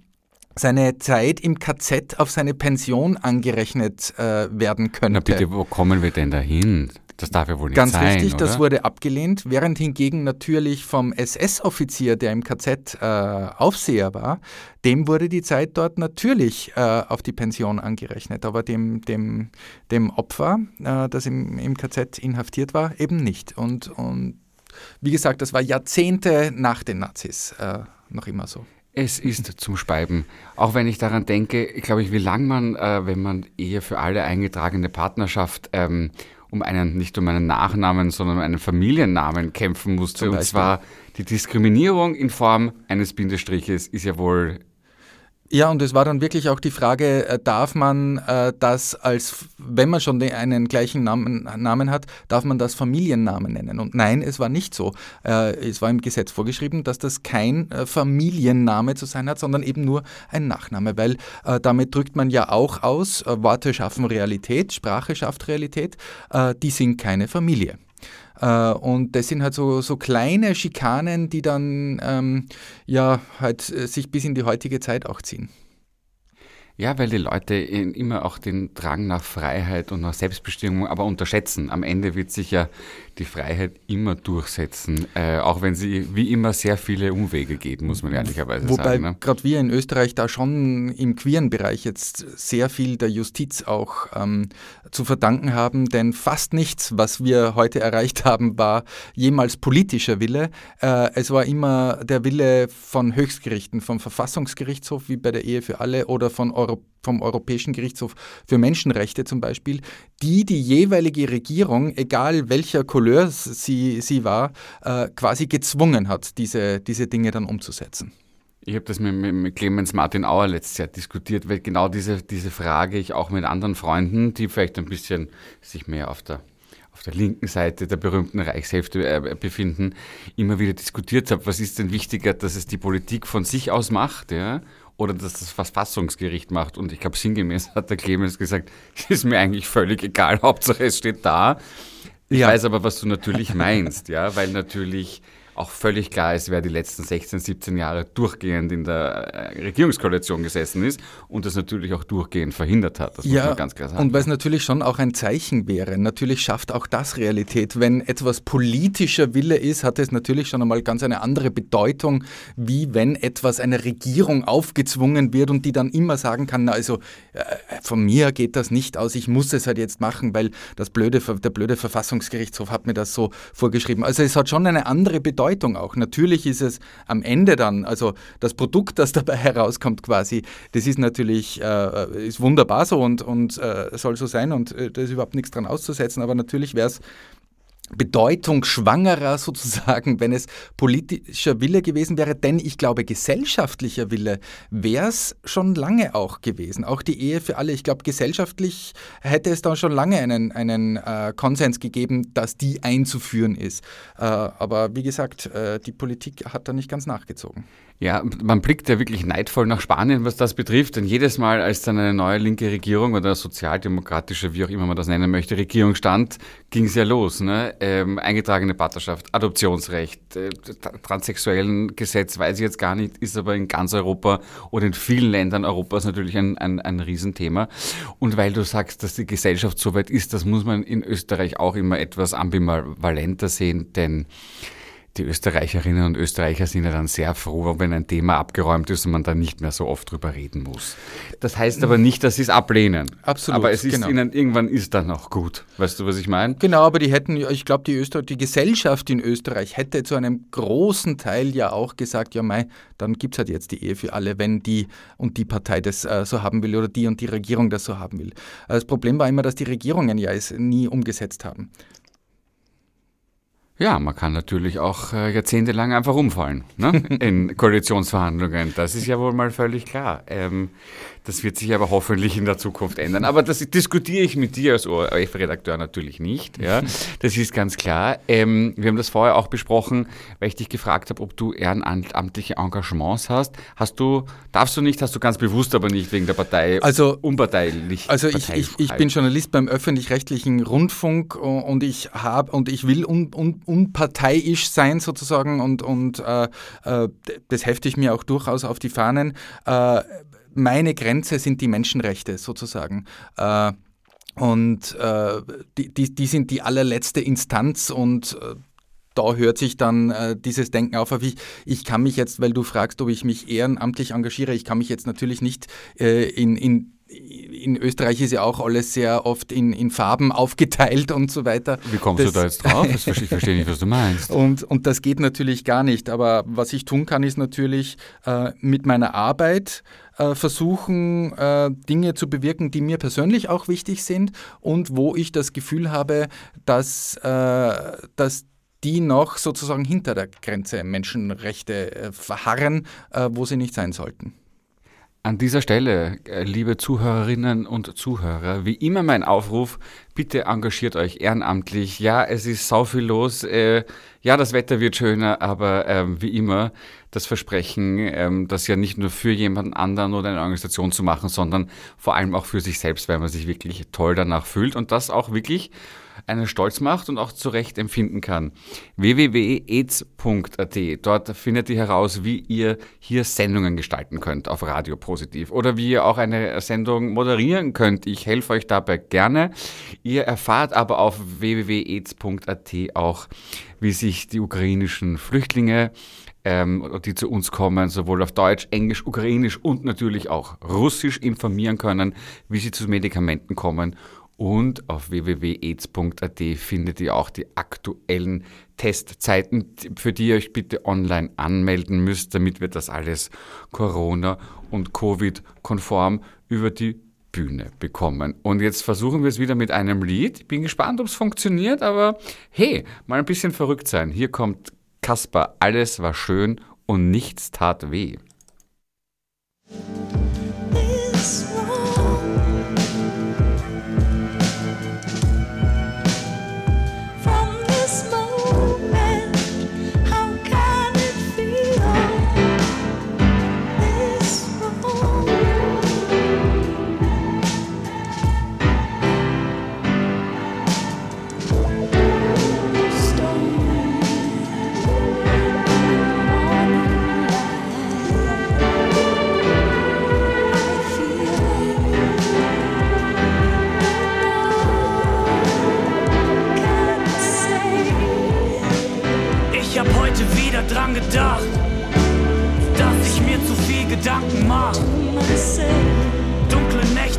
seine Zeit im KZ auf seine Pension angerechnet äh, werden könnte. Na bitte, wo kommen wir denn dahin? Das darf ja wohl nicht Ganz sein. richtig, oder? das wurde abgelehnt, während hingegen natürlich vom SS-Offizier, der im KZ äh, Aufseher war, dem wurde die Zeit dort natürlich äh, auf die Pension angerechnet, aber dem, dem, dem Opfer, äh, das im, im KZ inhaftiert war, eben nicht. Und, und wie gesagt, das war Jahrzehnte nach den Nazis äh, noch immer so. Es ist zum Speiben. Auch wenn ich daran denke, glaube ich, wie lange man, äh, wenn man Ehe für alle eingetragene Partnerschaft ähm, um einen, nicht um einen Nachnamen, sondern um einen Familiennamen kämpfen musste. Und zwar die Diskriminierung in Form eines Bindestriches ist ja wohl Ja, und es war dann wirklich auch die Frage, äh, darf man äh, das als, wenn man schon einen gleichen Namen, Namen hat, darf man das Familiennamen nennen? Und nein, es war nicht so. Äh, es war im Gesetz vorgeschrieben, dass das kein äh, Familienname zu sein hat, sondern eben nur ein Nachname, weil äh, damit drückt man ja auch aus, äh, Worte schaffen Realität, Sprache schafft Realität, die sind keine Familie. Äh, und das sind halt so, so kleine Schikanen, die dann ähm, ja halt äh, sich bis in die heutige Zeit auch ziehen. Ja, weil die Leute immer auch den Drang nach Freiheit und nach Selbstbestimmung aber unterschätzen. Am Ende wird sich ja die Freiheit immer durchsetzen, äh, auch wenn sie wie immer sehr viele Umwege geht, muss man ehrlicherweise Wobei sagen. Ne? gerade wir in Österreich da schon im queeren Bereich jetzt sehr viel der Justiz auch ähm, zu verdanken haben, denn fast nichts, was wir heute erreicht haben, war jemals politischer Wille. Äh, es war immer der Wille von Höchstgerichten, vom Verfassungsgerichtshof wie bei der Ehe für alle oder von Euro vom Europäischen Gerichtshof für Menschenrechte zum Beispiel, die die jeweilige Regierung, egal welcher Couleur sie, sie war, äh, quasi gezwungen hat, diese, diese Dinge dann umzusetzen. Ich habe das mit, mit, Clemens Martin Auer letztes Jahr diskutiert, weil genau diese, diese Frage ich auch mit anderen Freunden, die vielleicht ein bisschen sich mehr auf der, auf der linken Seite der berühmten Reichshälfte äh, befinden, immer wieder diskutiert habe. Was ist denn wichtiger, dass es die Politik von sich aus macht, ja? Oder dass das Verfassungsgericht macht. Und ich glaube, sinngemäß hat der Clemens gesagt, es ist mir eigentlich völlig egal, Hauptsache es steht da. Ich Ja. weiß aber, was du natürlich meinst, ja, weil natürlich auch völlig klar ist, wer die letzten 16, 17 Jahre durchgehend in der äh, Regierungskoalition gesessen ist und das natürlich auch durchgehend verhindert hat. Das muss man ganz klar sagen. und weil es natürlich schon auch ein Zeichen wäre. Natürlich schafft auch das Realität. Wenn etwas politischer Wille ist, hat es natürlich schon einmal ganz eine andere Bedeutung, wie wenn etwas einer Regierung aufgezwungen wird und die dann immer sagen kann, na also äh, von mir geht das nicht aus, ich muss es halt jetzt machen, weil das blöde, der blöde Verfassungsgerichtshof hat mir das so vorgeschrieben. Also es hat schon eine andere Bedeutung auch. Natürlich ist es am Ende dann, also das Produkt, das dabei herauskommt quasi, das ist natürlich äh, ist wunderbar so und, und äh, soll so sein und äh, da ist überhaupt nichts dran auszusetzen, aber natürlich wäre es bedeutungsschwangerer sozusagen, wenn es politischer Wille gewesen wäre, denn ich glaube, gesellschaftlicher Wille wäre es schon lange auch gewesen. Auch die Ehe für alle. Ich glaube, gesellschaftlich hätte es da schon lange einen, einen äh, Konsens gegeben, dass die einzuführen ist. Äh, aber wie gesagt, äh, die Politik hat da nicht ganz nachgezogen. Ja, man blickt ja wirklich neidvoll nach Spanien, was das betrifft, denn jedes Mal, als dann eine neue linke Regierung oder sozialdemokratische, wie auch immer man das nennen möchte, Regierung stand, ging es ja los. Ne? Ähm, eingetragene Partnerschaft, Adoptionsrecht, äh, tra- transsexuellen Gesetz, weiß ich jetzt gar nicht, ist aber in ganz Europa oder in vielen Ländern Europas natürlich ein, ein, ein Riesenthema. Und weil du sagst, dass die Gesellschaft so weit ist, das muss man in Österreich auch immer etwas ambivalenter sehen, denn die Österreicherinnen und Österreicher sind ja dann sehr froh, wenn ein Thema abgeräumt ist und man dann nicht mehr so oft drüber reden muss. Das heißt aber nicht, dass sie es ablehnen. Absolut, Aber es ist genau. ihnen, irgendwann ist dann auch gut. Weißt du, was ich meine? Genau, aber die hätten, ich glaube, die, Öster die Gesellschaft in Österreich hätte zu einem großen Teil ja auch gesagt, ja mei, dann gibt es halt jetzt die Ehe für alle, wenn die und die Partei das äh, so haben will oder die und die Regierung das so haben will. Äh, Das Problem war immer, dass die Regierungen ja es nie umgesetzt haben. Ja, man kann natürlich auch äh, jahrzehntelang einfach umfallen ne? in Koalitionsverhandlungen. Das ist ja wohl mal völlig klar. Ähm, das wird sich aber hoffentlich in der Zukunft ändern. Aber das diskutiere ich mit dir als ORF-Redakteur natürlich nicht. Ja? Das ist ganz klar. Ähm, wir haben das vorher auch besprochen, weil ich dich gefragt habe, ob du ehrenamtliche Engagements hast. Hast du, darfst du nicht, hast du ganz bewusst aber nicht wegen der Partei Also- unparteilich. Also ich, ich, ich bin Journalist beim öffentlich-rechtlichen Rundfunk und ich habe und ich will un, un, unparteiisch sein sozusagen und, und äh, äh, das hefte ich mir auch durchaus auf die Fahnen. Äh, meine Grenze sind die Menschenrechte sozusagen. Äh, und äh, die, die, die, sind die allerletzte Instanz und äh, da hört sich dann äh, dieses Denken auf. Ich, ich kann mich jetzt, weil du fragst, ob ich mich ehrenamtlich engagiere, ich kann mich jetzt natürlich nicht äh, in, in in Österreich ist ja auch alles sehr oft in, in Farben aufgeteilt und so weiter. Wie kommst das, du da jetzt drauf? ich verstehe nicht, was du meinst. Und, und das geht natürlich gar nicht. Aber was ich tun kann, ist natürlich äh, mit meiner Arbeit äh, versuchen, äh, Dinge zu bewirken, die mir persönlich auch wichtig sind und wo ich das Gefühl habe, dass, äh, dass die noch sozusagen hinter der Grenze Menschenrechte äh, verharren, äh, wo sie nicht sein sollten. An dieser Stelle, äh, liebe Zuhörerinnen und Zuhörer, wie immer mein Aufruf, bitte engagiert euch ehrenamtlich. Ja, es ist sau viel los. Äh, ja, das Wetter wird schöner, aber ähm, wie immer das Versprechen, ähm, das ja nicht nur für jemanden anderen oder eine Organisation zu machen, sondern vor allem auch für sich selbst, weil man sich wirklich toll danach fühlt und das auch wirklich einen stolz macht und auch zu Recht empfinden kann. www.aids.at. Dort findet ihr heraus, wie ihr hier Sendungen gestalten könnt auf Radio Positiv oder wie ihr auch eine Sendung moderieren könnt. Ich helfe euch dabei gerne. Ihr erfahrt aber auf www.aids.at auch, wie sich die ukrainischen Flüchtlinge ähm, die zu uns kommen, sowohl auf Deutsch, Englisch, Ukrainisch und natürlich auch Russisch informieren können, wie sie zu Medikamenten kommen und auf www.aids.at findet ihr auch die aktuellen Testzeiten, für die ihr euch bitte online anmelden müsst, damit wir das alles Corona- und Covid-konform über die Bühne bekommen. Und jetzt versuchen wir es wieder mit einem Lied. Ich bin gespannt, ob es funktioniert, aber hey, mal ein bisschen verrückt sein. Hier kommt Kasper, alles war schön und nichts tat weh.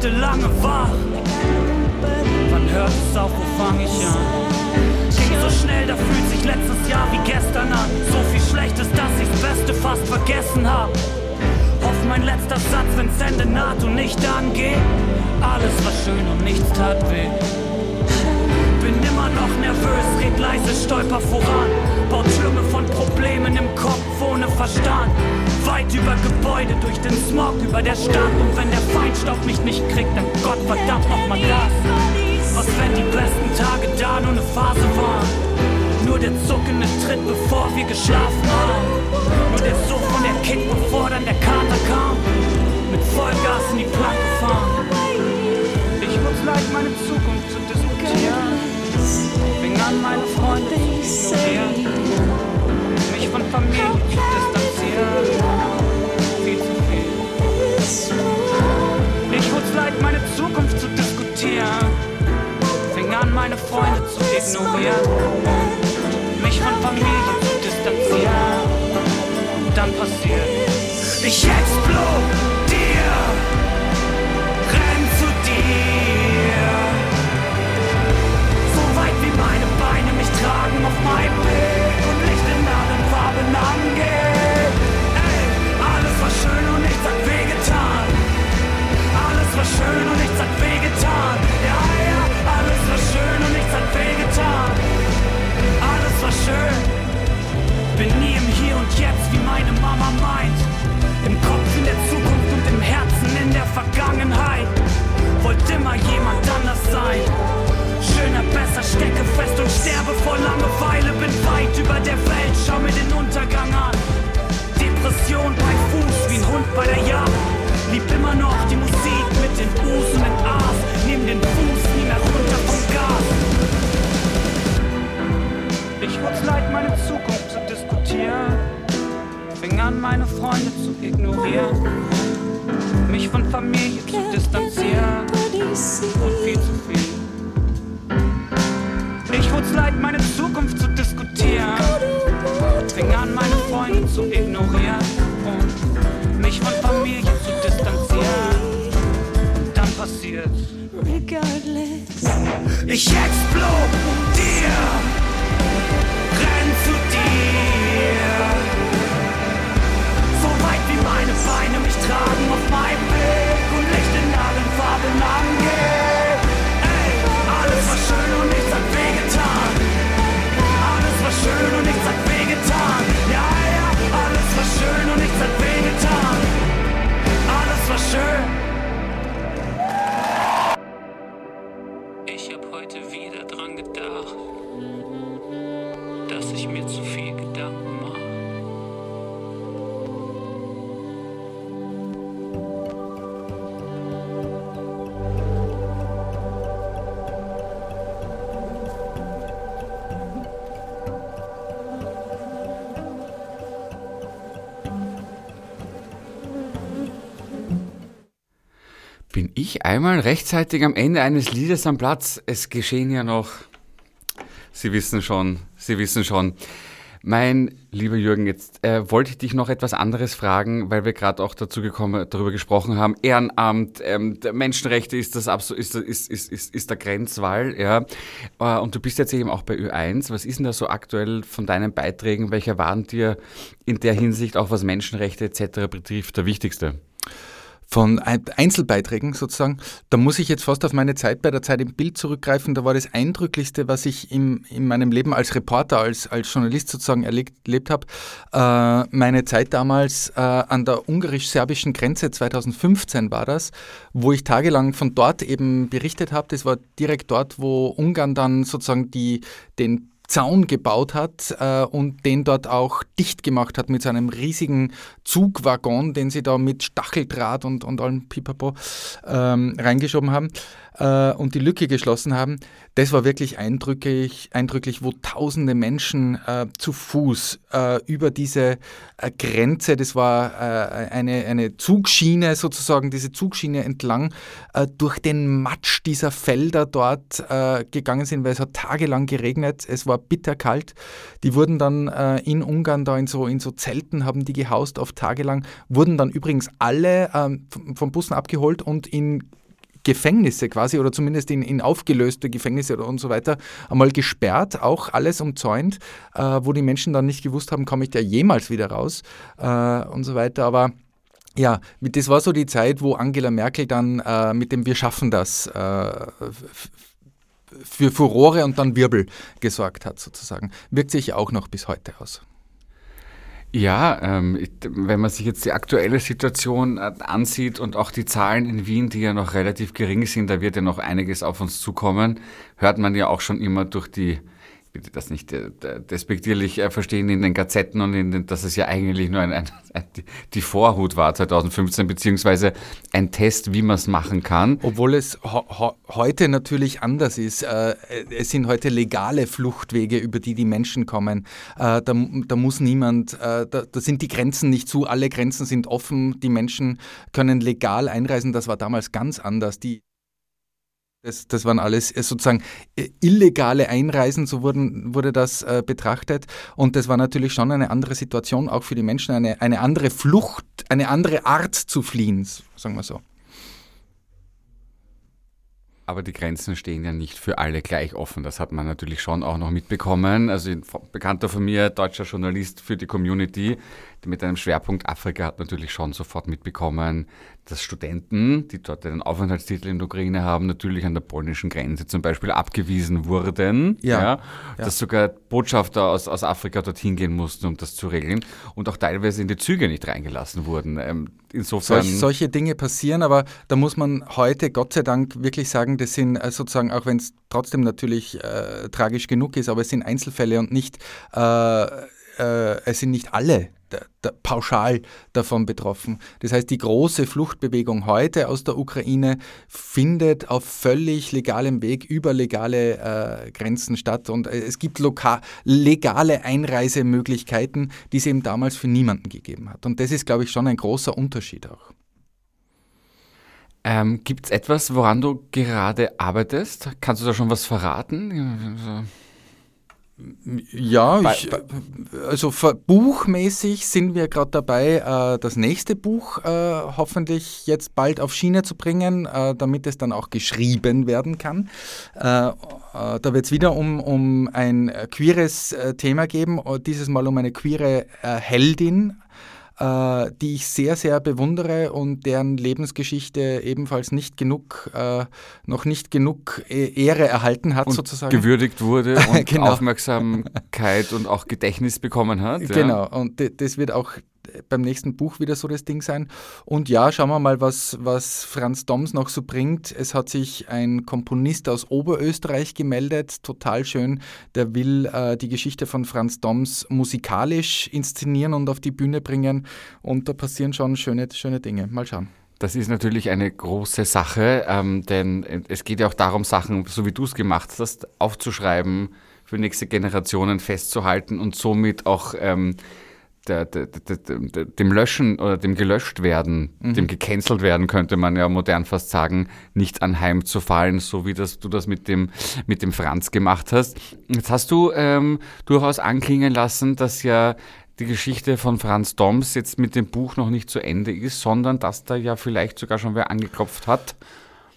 heute lange wach. Wann hört es auf, wo fang ich an? Ging so schnell, da fühlt sich letztes Jahr wie gestern an. So viel Schlechtes, dass ich's Beste fast vergessen hab. Hoff mein letzter Satz, wenn's Ende naht und nicht angeht. Alles war schön und nichts tat weh immer noch nervös, red leise, stolper voran. Baut Türme von Problemen im Kopf ohne Verstand. Weit über Gebäude, durch den Smog, über der Stadt. Und wenn der Feinstaub mich nicht kriegt, dann Gott verdammt nochmal das. Was wenn die besten Tage da nur eine Phase waren? Nur der zuckende Tritt, bevor wir geschlafen haben. Nur der Such von der Kick, bevor dann der Kater kam. Mit Vollgas in die Planke fahren. Ich muss leicht meine Zukunft zu diskutieren an meine Freunde ich mich von Familie zu distanzieren, viel zu viel. Ich wurde leid, meine Zukunft zu diskutieren, fing an meine Freunde zu ignorieren, mich von Familie war schön und nichts hat wehgetan. Ja, ja, alles war schön und nichts hat wehgetan. Alles war schön. Bin nie im Hier und Jetzt, wie meine Mama meint. Im Kopf in der Zukunft und im Herzen in der Vergangenheit. Wollt immer jemand anders sein. Schöner, besser, stecke fest und sterbe vor Langeweile. Bin weit über der Welt, schau mir den Untergang an. Depression bei Fuß, wie ein Hund bei der Jagd. Liebt immer noch die Musik mit den Busen im Arsch. Nimm den Fuß nie mehr runter vom Gas. Ich wurd's leid, meine Zukunft zu diskutieren. Fing an, meine Freunde zu ignorieren. Mich von Familie zu distanzieren. Und viel zu viel. Ich wurd's leid, meine Zukunft zu diskutieren. Fing an, meine Freunde zu ignorieren. Und mich von Familie zu regardless. Ich explodier, renn zu dir. So weit wie meine Beine mich tragen auf meinem Weg und Licht in allen Farben angeht. Ich einmal rechtzeitig am Ende eines Liedes am Platz? Es geschehen ja noch. Sie wissen schon, Sie wissen schon. Mein lieber Jürgen, jetzt äh, wollte ich dich noch etwas anderes fragen, weil wir gerade auch dazu gekommen, darüber gesprochen haben. Ehrenamt, ähm, Menschenrechte ist das absolut, ist, ist, ist, ist, ist der Grenzwall, ja. Äh, und du bist jetzt eben auch bei Ö1. Was ist denn da so aktuell von deinen Beiträgen? Welcher waren dir in der Hinsicht, auch was Menschenrechte etc. betrifft, der wichtigste? Von Einzelbeiträgen sozusagen, da muss ich jetzt fast auf meine Zeit bei der Zeit im Bild zurückgreifen. Da war das Eindrücklichste, was ich im, in meinem Leben als Reporter, als, als Journalist sozusagen erlebt, erlebt habe. Äh, meine Zeit damals äh, an der ungarisch-serbischen Grenze 2015 war das, wo ich tagelang von dort eben berichtet habe. Das war direkt dort, wo Ungarn dann sozusagen die, den Zaun gebaut hat äh, und den dort auch dicht gemacht hat mit seinem riesigen Zugwaggon, den sie da mit Stacheldraht und, und allem Pipapo ähm, reingeschoben haben äh, und die Lücke geschlossen haben. Das war wirklich eindrücklich, eindrücklich wo tausende Menschen äh, zu Fuß äh, über diese äh, Grenze, das war äh, eine, eine Zugschiene sozusagen, diese Zugschiene entlang äh, durch den Matsch dieser Felder dort gegangen sind, weil es hat tagelang geregnet, es war bitterkalt. Die wurden dann in Ungarn da in so, in so Zelten, haben die gehaust auf tagelang, wurden dann übrigens alle ähm, vom Bussen abgeholt und in Gefängnisse quasi oder zumindest in, in aufgelöste Gefängnisse und so weiter einmal gesperrt, auch alles umzäunt, äh, wo die Menschen dann nicht gewusst haben, komme ich da jemals wieder raus äh, und so weiter. Aber ja, das war so die Zeit, wo Angela Merkel dann äh, mit dem Wir schaffen das äh, für Furore und dann Wirbel gesorgt hat, sozusagen. Wirkt sich auch noch bis heute aus. Ja, ähm, wenn man sich jetzt die aktuelle Situation äh, ansieht und auch die Zahlen in Wien, die ja noch relativ gering sind, da wird ja noch einiges auf uns zukommen, hört man ja auch schon immer durch die bitte das nicht äh, despektierlich äh, verstehen in den Gazetten und in den, dass es ja eigentlich nur ein, ein, ein, die Vorhut war 2015, beziehungsweise ein Test, wie man es machen kann. Obwohl es heute natürlich anders ist. Äh, es sind heute legale Fluchtwege, über die die Menschen kommen. Da, da, muss niemand, da, da sind die Grenzen nicht zu, alle Grenzen sind offen, die Menschen können legal einreisen. Das war damals ganz anders. Die das, das, waren alles äh, sozusagen äh, illegale Einreisen, so wurden, wurde das äh, betrachtet. Und das war natürlich schon eine andere Situation, auch für die Menschen, eine, eine andere Flucht, eine andere Art zu fliehen, sagen wir so. Aber die Grenzen stehen ja nicht für alle gleich offen. Das hat man natürlich schon auch noch mitbekommen. Also ein Bekannter von mir, deutscher Journalist für die Community, mit einem Schwerpunkt Afrika, hat natürlich schon sofort mitbekommen, dass Studenten, die dort einen Aufenthaltstitel in der Ukraine haben, natürlich an der polnischen Grenze zum Beispiel abgewiesen wurden. Ja. ja dass sogar Botschafter aus, aus Afrika dorthin gehen mussten, um das zu regeln. Und auch teilweise in die Züge nicht reingelassen wurden. Ähm, insofern. Solch, solche Dinge passieren, aber da muss man heute Gott sei Dank wirklich sagen, das sind äh, sozusagen, auch wenn es trotzdem natürlich äh, tragisch genug ist, aber es sind Einzelfälle und nicht, äh, äh es sind nicht alle pauschal davon betroffen. Das heißt, die große Fluchtbewegung heute aus der Ukraine findet auf völlig legalem Weg über legale äh, Grenzen statt und äh, es gibt legale Einreisemöglichkeiten, die es eben damals für niemanden gegeben hat. Und das ist, glaube ich, schon ein großer Unterschied auch. Ähm, Gibt es etwas, woran du gerade arbeitest? Kannst du da schon was verraten? Ja, ich, also buchmäßig sind wir gerade dabei, äh, das nächste Buch äh, hoffentlich jetzt bald auf Schiene zu bringen, äh, damit es dann auch geschrieben werden kann. Da wird es wieder um, um ein queeres Thema geben, dieses Mal um eine queere Heldin, äh, die ich sehr, sehr bewundere und deren Lebensgeschichte ebenfalls nicht genug, äh, noch nicht genug äh, Ehre erhalten hat, Und sozusagen. gewürdigt wurde und Genau. Aufmerksamkeit und auch Gedächtnis bekommen hat. ja. Genau, und das wird auch beim nächsten Buch wieder so das Ding sein. Und ja, schauen wir mal, was, was Franz Doms noch so bringt. Es hat sich ein Komponist aus Oberösterreich gemeldet, total schön. Der will äh, die Geschichte von Franz Doms musikalisch inszenieren und auf die Bühne bringen. Und da passieren schon schöne, schöne Dinge. Mal schauen. Das ist natürlich eine große Sache, ähm, denn es geht ja auch darum, Sachen, so wie du es gemacht hast, aufzuschreiben, für nächste Generationen festzuhalten und somit auch ähm, der, der, der, dem Löschen oder dem gelöscht werden, dem gecancelt werden, könnte man ja modern fast sagen, nicht anheimzufallen, so wie das, du das mit dem, mit dem Franz gemacht hast. Jetzt hast du ähm, durchaus anklingen lassen, dass ja die Geschichte von Franz Doms jetzt mit dem Buch noch nicht zu Ende ist, sondern dass da ja vielleicht sogar schon wer angeklopft hat.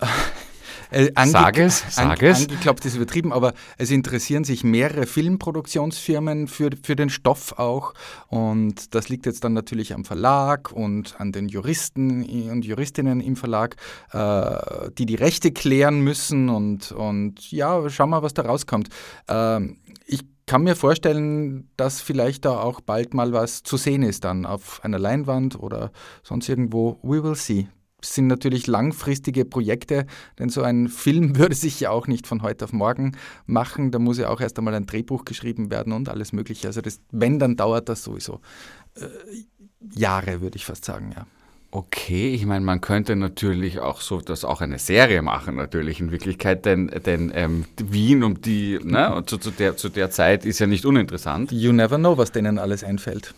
Äh, ange- Sag es, sag es. Angeklopft ist übertrieben, aber es interessieren sich mehrere Filmproduktionsfirmen für, für den Stoff auch. Und das liegt jetzt dann natürlich am Verlag und an den Juristen und Juristinnen im Verlag, äh, die die Rechte klären müssen. Und, und ja, schauen wir, was da rauskommt. Ähm, ich kann mir vorstellen, dass vielleicht da auch bald mal was zu sehen ist dann auf einer Leinwand oder sonst irgendwo. We will see. Sind natürlich langfristige Projekte, denn so ein Film würde sich ja auch nicht von heute auf morgen machen. Da muss ja auch erst einmal ein Drehbuch geschrieben werden und alles Mögliche. Also das, wenn, dann dauert das sowieso äh, Jahre, würde ich fast sagen, ja. Okay, ich meine, man könnte natürlich auch so das auch eine Serie machen, natürlich in Wirklichkeit, denn, denn ähm, Wien um die, ne, und zu, zu, der, zu der Zeit ist ja nicht uninteressant. You never know, was denen alles einfällt.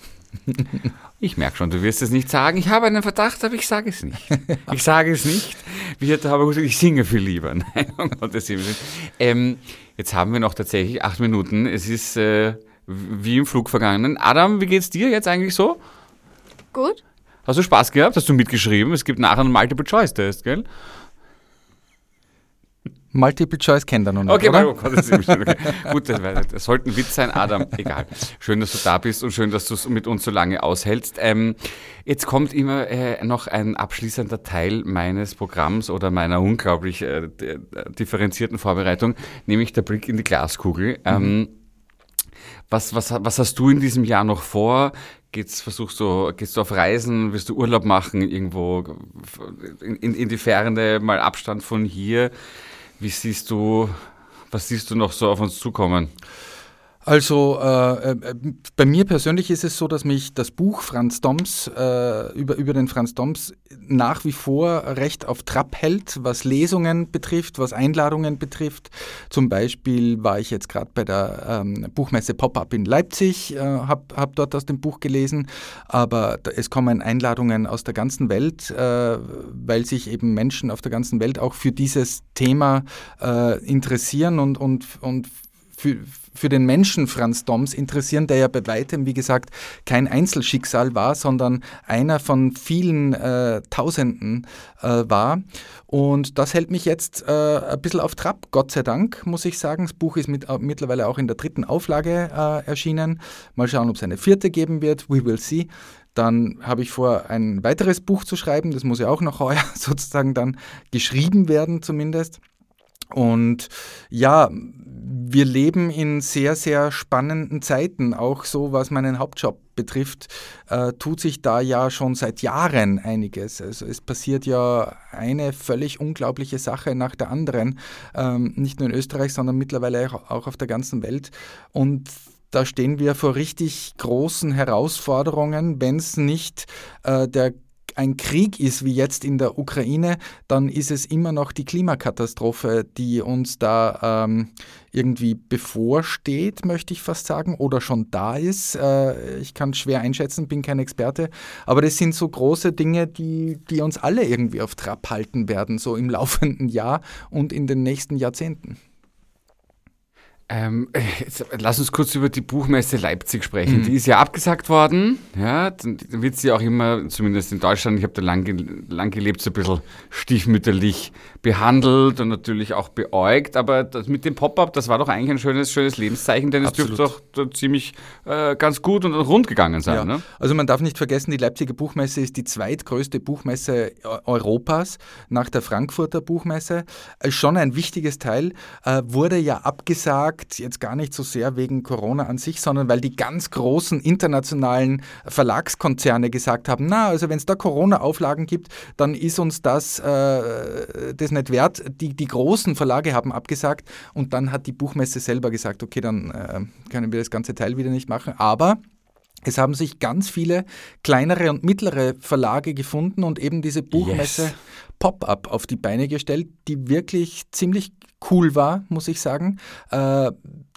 Ich merke schon, du wirst es nicht sagen. Ich habe einen Verdacht, aber ich sage es nicht. Ich sage es nicht. Wie hat der Haber gesagt, ich singe viel lieber. Nein, um Gottes Willen. Ähm, jetzt haben wir noch tatsächlich acht Minuten. Es ist äh, wie im Flug vergangen. Adam, wie geht's dir jetzt eigentlich so? Gut. Hast du Spaß gehabt? Hast du mitgeschrieben? Es gibt nachher einen Multiple-Choice-Test, gell? Multiple Choice kennt er noch nicht, Okay, oder? oh Gott, das ist okay. Gut, das, das sollte ein Witz sein, Adam. Egal. Schön, dass du da bist und schön, dass du es mit uns so lange aushältst. Ähm, jetzt kommt immer äh, noch ein abschließender Teil meines Programms oder meiner unglaublich äh, differenzierten Vorbereitung, nämlich der Blick in die Glaskugel. Ähm, was, was, was hast du in diesem Jahr noch vor? Geht's, versuchst du, gehst du auf Reisen, willst du Urlaub machen, irgendwo in, in, in die Ferne, mal Abstand von hier? Wie siehst du, was siehst du noch so auf uns zukommen? Also äh, äh, bei mir persönlich ist es so, dass mich das Buch Franz Doms äh, über, über den Franz Doms nach wie vor recht auf Trab hält, was Lesungen betrifft, was Einladungen betrifft. Zum Beispiel war ich jetzt gerade bei der ähm, Buchmesse Pop-up in Leipzig, äh, habe hab dort aus dem Buch gelesen, aber es kommen Einladungen aus der ganzen Welt, äh, weil sich eben Menschen auf der ganzen Welt auch für dieses Thema äh, interessieren und, und, und für, für den Menschen Franz Doms interessieren, der ja bei weitem, wie gesagt, kein Einzelschicksal war, sondern einer von vielen äh, Tausenden äh, war. Und das hält mich jetzt äh, ein bisschen auf Trab, Gott sei Dank, muss ich sagen. Das Buch ist mit, äh, mittlerweile auch in der dritten Auflage äh, erschienen. Mal schauen, ob es eine vierte geben wird. We will see. Dann habe ich vor, ein weiteres Buch zu schreiben. Das muss ja auch noch heuer sozusagen dann geschrieben werden, zumindest. Und ja, wir leben in sehr, sehr spannenden Zeiten. Auch so, was meinen Hauptjob betrifft, äh, tut sich da ja schon seit Jahren einiges. Also es passiert ja eine völlig unglaubliche Sache nach der anderen, ähm, nicht nur in Österreich, sondern mittlerweile auch auf der ganzen Welt. Und da stehen wir vor richtig großen Herausforderungen, wenn es nicht äh, der ein Krieg ist wie jetzt in der Ukraine, dann ist es immer noch die Klimakatastrophe, die uns da ähm, irgendwie bevorsteht, möchte ich fast sagen, oder schon da ist. Äh, ich kann schwer einschätzen, bin kein Experte, aber das sind so große Dinge, die, die uns alle irgendwie auf Trab halten werden, so im laufenden Jahr und in den nächsten Jahrzehnten. Ähm, jetzt, lass uns kurz über die Buchmesse Leipzig sprechen. Mhm. Die ist ja abgesagt worden. Ja, dann wird sie auch immer, zumindest in Deutschland, ich habe da lang, lang gelebt, so ein bisschen stiefmütterlich behandelt und natürlich auch beäugt. Aber das mit dem Pop-up, das war doch eigentlich ein schönes, schönes Lebenszeichen, denn es dürfte doch ziemlich äh, ganz gut und rund gegangen sein. Ja. Ne? Also man darf nicht vergessen, die Leipziger Buchmesse ist die zweitgrößte Buchmesse Eu- Europas nach der Frankfurter Buchmesse. Ist schon ein wichtiges Teil, äh, wurde ja abgesagt, jetzt gar nicht so sehr wegen Corona an sich, sondern weil die ganz großen internationalen Verlagskonzerne gesagt haben, na, also wenn es da Corona-Auflagen gibt, dann ist uns das, äh, das nicht wert. Die, die großen Verlage haben abgesagt und dann hat die Buchmesse selber gesagt, okay, dann äh, können wir das ganze Teil wieder nicht machen. Aber es haben sich ganz viele kleinere und mittlere Verlage gefunden und eben diese Buchmesse Yes. Pop-up auf die Beine gestellt, die wirklich ziemlich cool war, muss ich sagen. Äh,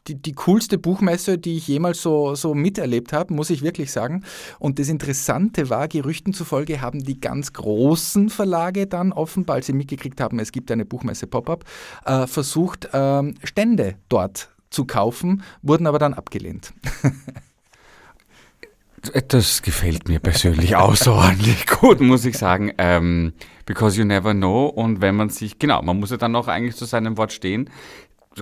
die, die coolste Buchmesse, die ich jemals so, so miterlebt habe, muss ich wirklich sagen. Und das Interessante war, Gerüchten zufolge haben die ganz großen Verlage dann offenbar, als sie mitgekriegt haben, es gibt eine Buchmesse Pop-up, äh, versucht, ähm, Stände dort zu kaufen, wurden aber dann abgelehnt. Das gefällt mir persönlich außerordentlich gut, muss ich sagen. Ähm, because you never know. Und wenn man sich, genau, man muss ja dann auch eigentlich zu seinem Wort stehen.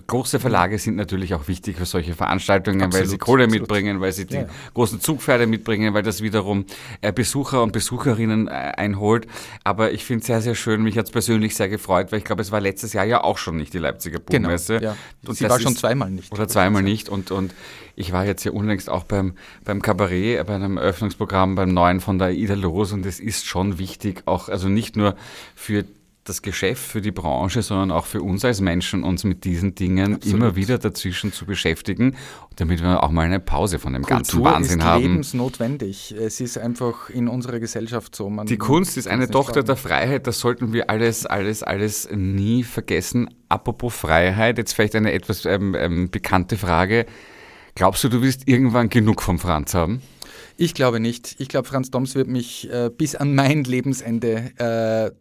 Große Verlage sind natürlich auch wichtig für solche Veranstaltungen, weil Absolut, sie Kohle absolut. mitbringen, weil sie die Ja, großen Zugpferde mitbringen, weil das wiederum äh, Besucher und Besucherinnen äh, einholt. Aber ich finde es sehr, sehr schön. Mich hat es persönlich sehr gefreut, weil ich glaube, es war letztes Jahr ja auch schon nicht die Leipziger Buchmesse. Genau, ja. Und Sie war schon zweimal nicht. Oder zweimal nicht. Und, und ich war jetzt ja unlängst auch beim, beim Kabarett, äh, bei einem Eröffnungsprogramm, beim neuen von der Ida Los. Und es ist schon wichtig, auch, also nicht nur für das Geschäft, für die Branche, sondern auch für uns als Menschen, uns mit diesen Dingen Absolut. immer wieder dazwischen zu beschäftigen, damit wir auch mal eine Pause von dem ganzen Kultur Wahnsinn ist haben. lebensnotwendig. Es ist einfach in unserer Gesellschaft so. Man, Die Kunst ist eine Tochter sagen. der Freiheit, das sollten wir alles, alles, alles nie vergessen. Apropos Freiheit, jetzt vielleicht eine etwas ähm, ähm, bekannte Frage. Glaubst du, du wirst irgendwann genug vom Franz haben? Ich glaube nicht. Ich glaube, Franz Doms wird mich äh, bis an mein Lebensende äh,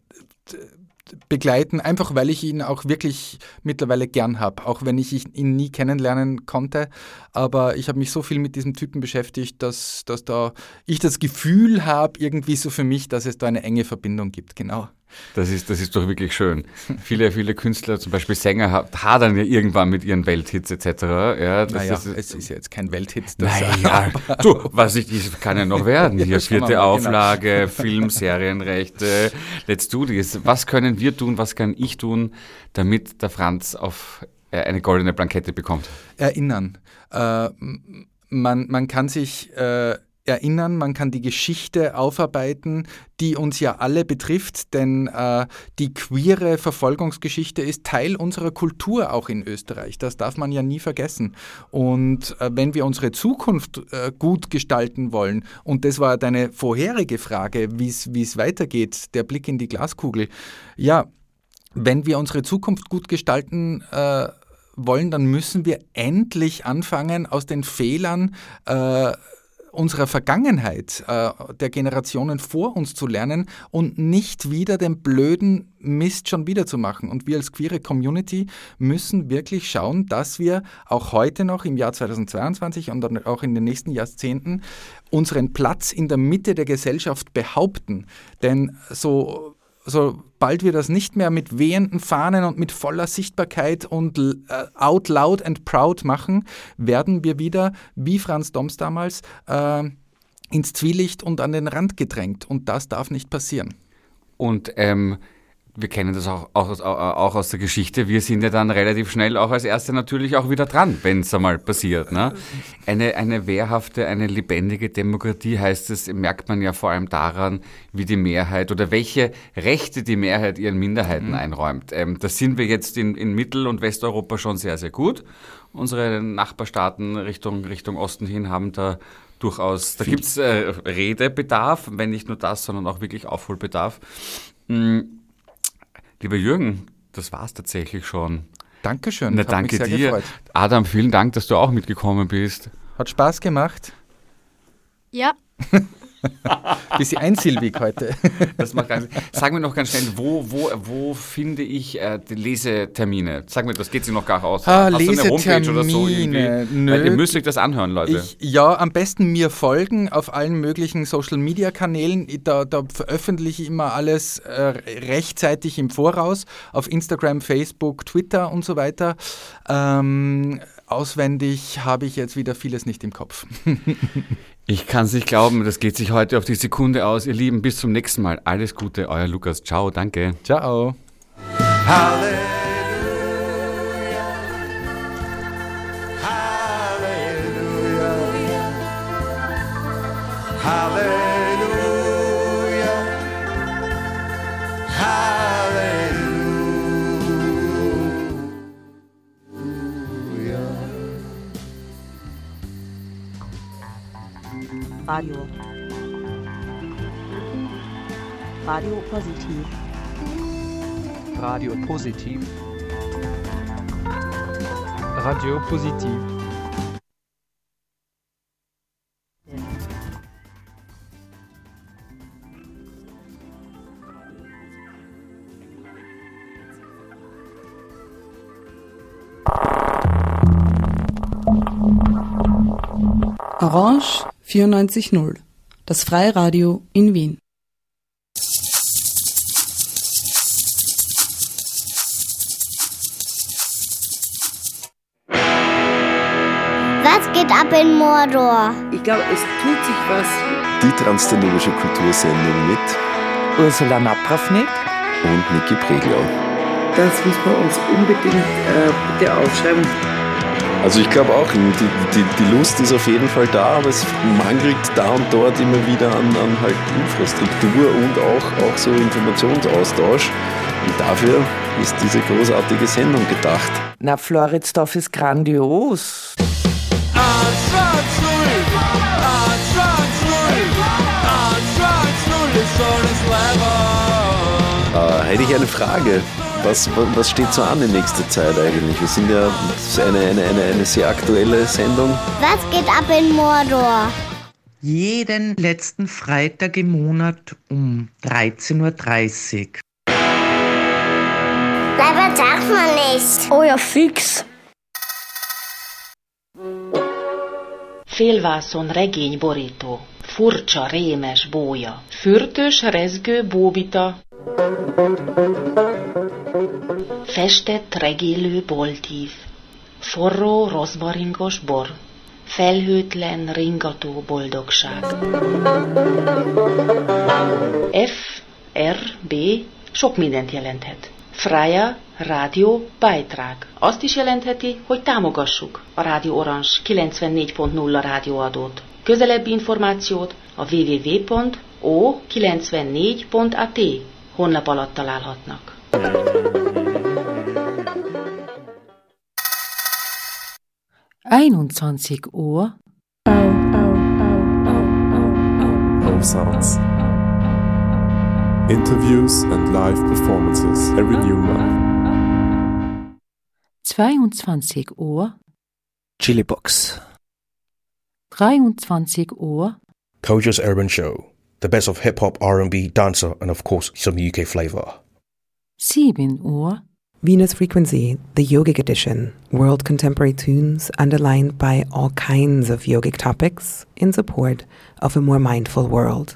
begleiten, einfach weil ich ihn auch wirklich mittlerweile gern habe, auch wenn ich ihn nie kennenlernen konnte. Aber ich habe mich so viel mit diesem Typen beschäftigt, dass, dass da ich das Gefühl habe, irgendwie so für mich, dass es da eine enge Verbindung gibt. Genau. Das ist, das ist doch wirklich schön. viele, viele Künstler, zum Beispiel Sänger, ha- hadern ja irgendwann mit ihren Welthits etc. Ja, das Naja, ist, es ist ja jetzt kein Welthit. Naja, du, was ich, das kann ja noch werden. Hier, vierte genau. Auflage, Film, Serienrechte, Let's do this. Was können wir tun, was kann ich tun, damit der Franz auf äh, eine goldene Plankette bekommt? erinnern. Äh, man, man kann sich äh, erinnern, man kann die Geschichte aufarbeiten, die uns ja alle betrifft, denn äh, die queere Verfolgungsgeschichte ist Teil unserer Kultur auch in Österreich. Das darf man ja nie vergessen. Und äh, wenn wir unsere Zukunft äh, gut gestalten wollen, und das war deine vorherige Frage, wie es weitergeht, der Blick in die Glaskugel, ja, wenn wir unsere Zukunft gut gestalten äh, wollen, dann müssen wir endlich anfangen, aus den Fehlern äh, unserer Vergangenheit, äh, der Generationen vor uns zu lernen und nicht wieder den blöden Mist schon wieder zu machen. Und wir als queere Community müssen wirklich schauen, dass wir auch heute noch im Jahr 2022 und auch in den nächsten Jahrzehnten unseren Platz in der Mitte der Gesellschaft behaupten. Denn so sobald wir das nicht mehr mit wehenden Fahnen und mit voller Sichtbarkeit und äh, out loud and proud machen, werden wir wieder, wie Franz Doms damals, äh, ins Zwielicht und an den Rand gedrängt. Und das darf nicht passieren. Und ähm, wir kennen das auch, auch, aus- auch aus der Geschichte. Wir sind ja dann relativ schnell auch als Erste natürlich auch wieder dran, wenn es einmal passiert. Ne? Eine, eine wehrhafte, eine lebendige Demokratie heißt es, merkt man ja vor allem daran, wie die Mehrheit oder welche Rechte die Mehrheit ihren Minderheiten einräumt. Ähm, das sind wir jetzt in, in Mittel- und Westeuropa schon sehr, sehr gut. Unsere Nachbarstaaten Richtung, Richtung Osten hin haben da durchaus, da gibt es äh, Redebedarf, wenn nicht nur das, sondern auch wirklich Aufholbedarf. Mm, Lieber Jürgen, das war's tatsächlich schon. Dankeschön. Na, hat danke mich sehr dir. gefreut. Adam, vielen Dank, dass du auch mitgekommen bist. Hat Spaß gemacht. Ja, Bisschen einsilbig heute. Das macht ganz, sag mir noch ganz schnell, wo, wo, wo finde ich äh, die Lesetermine? Sag mir, das geht sich noch gar aus. Ah, Hast du eine Homepage oder so Lesetermine. irgendwie? Weil ihr müsst euch das anhören, Leute. Ich, ja, am besten mir folgen auf allen möglichen Social Media Kanälen. Da, da veröffentliche ich immer alles äh, rechtzeitig im Voraus auf Instagram, Facebook, Twitter und so weiter. Ähm, auswendig habe ich jetzt wieder vieles nicht im Kopf. Ich kann es nicht glauben, das geht sich heute auf die Sekunde aus. Ihr Lieben, bis zum nächsten Mal. Alles Gute, euer Lukas. Ciao, danke. Ciao. Radio. Radio Positiv. Radio Positiv. Radio Positiv. 94.0, das Freiradio in Wien. Was geht ab in Mordor? Ich glaube, es tut sich was. Die transdanubische Kultursendung mit Ursula Napravnik und Niki Preglau. Das muss man uns unbedingt äh, bitte aufschreiben. Also ich glaube auch, die, die, die Lust ist auf jeden Fall da, aber es mangelt da und dort immer wieder an, an halt Infrastruktur und auch, auch so Informationsaustausch. Und dafür ist diese großartige Sendung gedacht. Na, Floridsdorf ist grandios. Äh, hätte ich eine Frage. Was, was steht so an in nächster Zeit eigentlich? Wir sind ja eine, eine, eine, eine sehr aktuelle Sendung. Was geht ab in Mordor? Jeden letzten Freitag im Monat um 13.30 Uhr. Das sagt man nicht. Oh ja, fix. Félvászon regény borító, furcsa, rémes bója, fürtös, rezgő bóbita, festett, regélő boltív, forró, rozmaringos bor, felhőtlen, ringató boldogság. F, R, B sok mindent jelenthet. Freya Rádió Beitrag. Azt is jelentheti, hogy támogassuk a Rádió Orange 94.0 rádióadót. Közelebbi információt a www.o94.at honlap alatt találhatnak. Einundzwanzig Uhr. Sounds. Interviews and live performances every new month. 22 Uhr. Chili Box. 23 Uhr. Kojo's Urban Show. The best of hip hop, R&B, dancer, and of course some UK flavor. 7 Uhr. Venus Frequency, the yogic edition, world contemporary tunes underlined by all kinds of yogic topics in support of a more mindful world.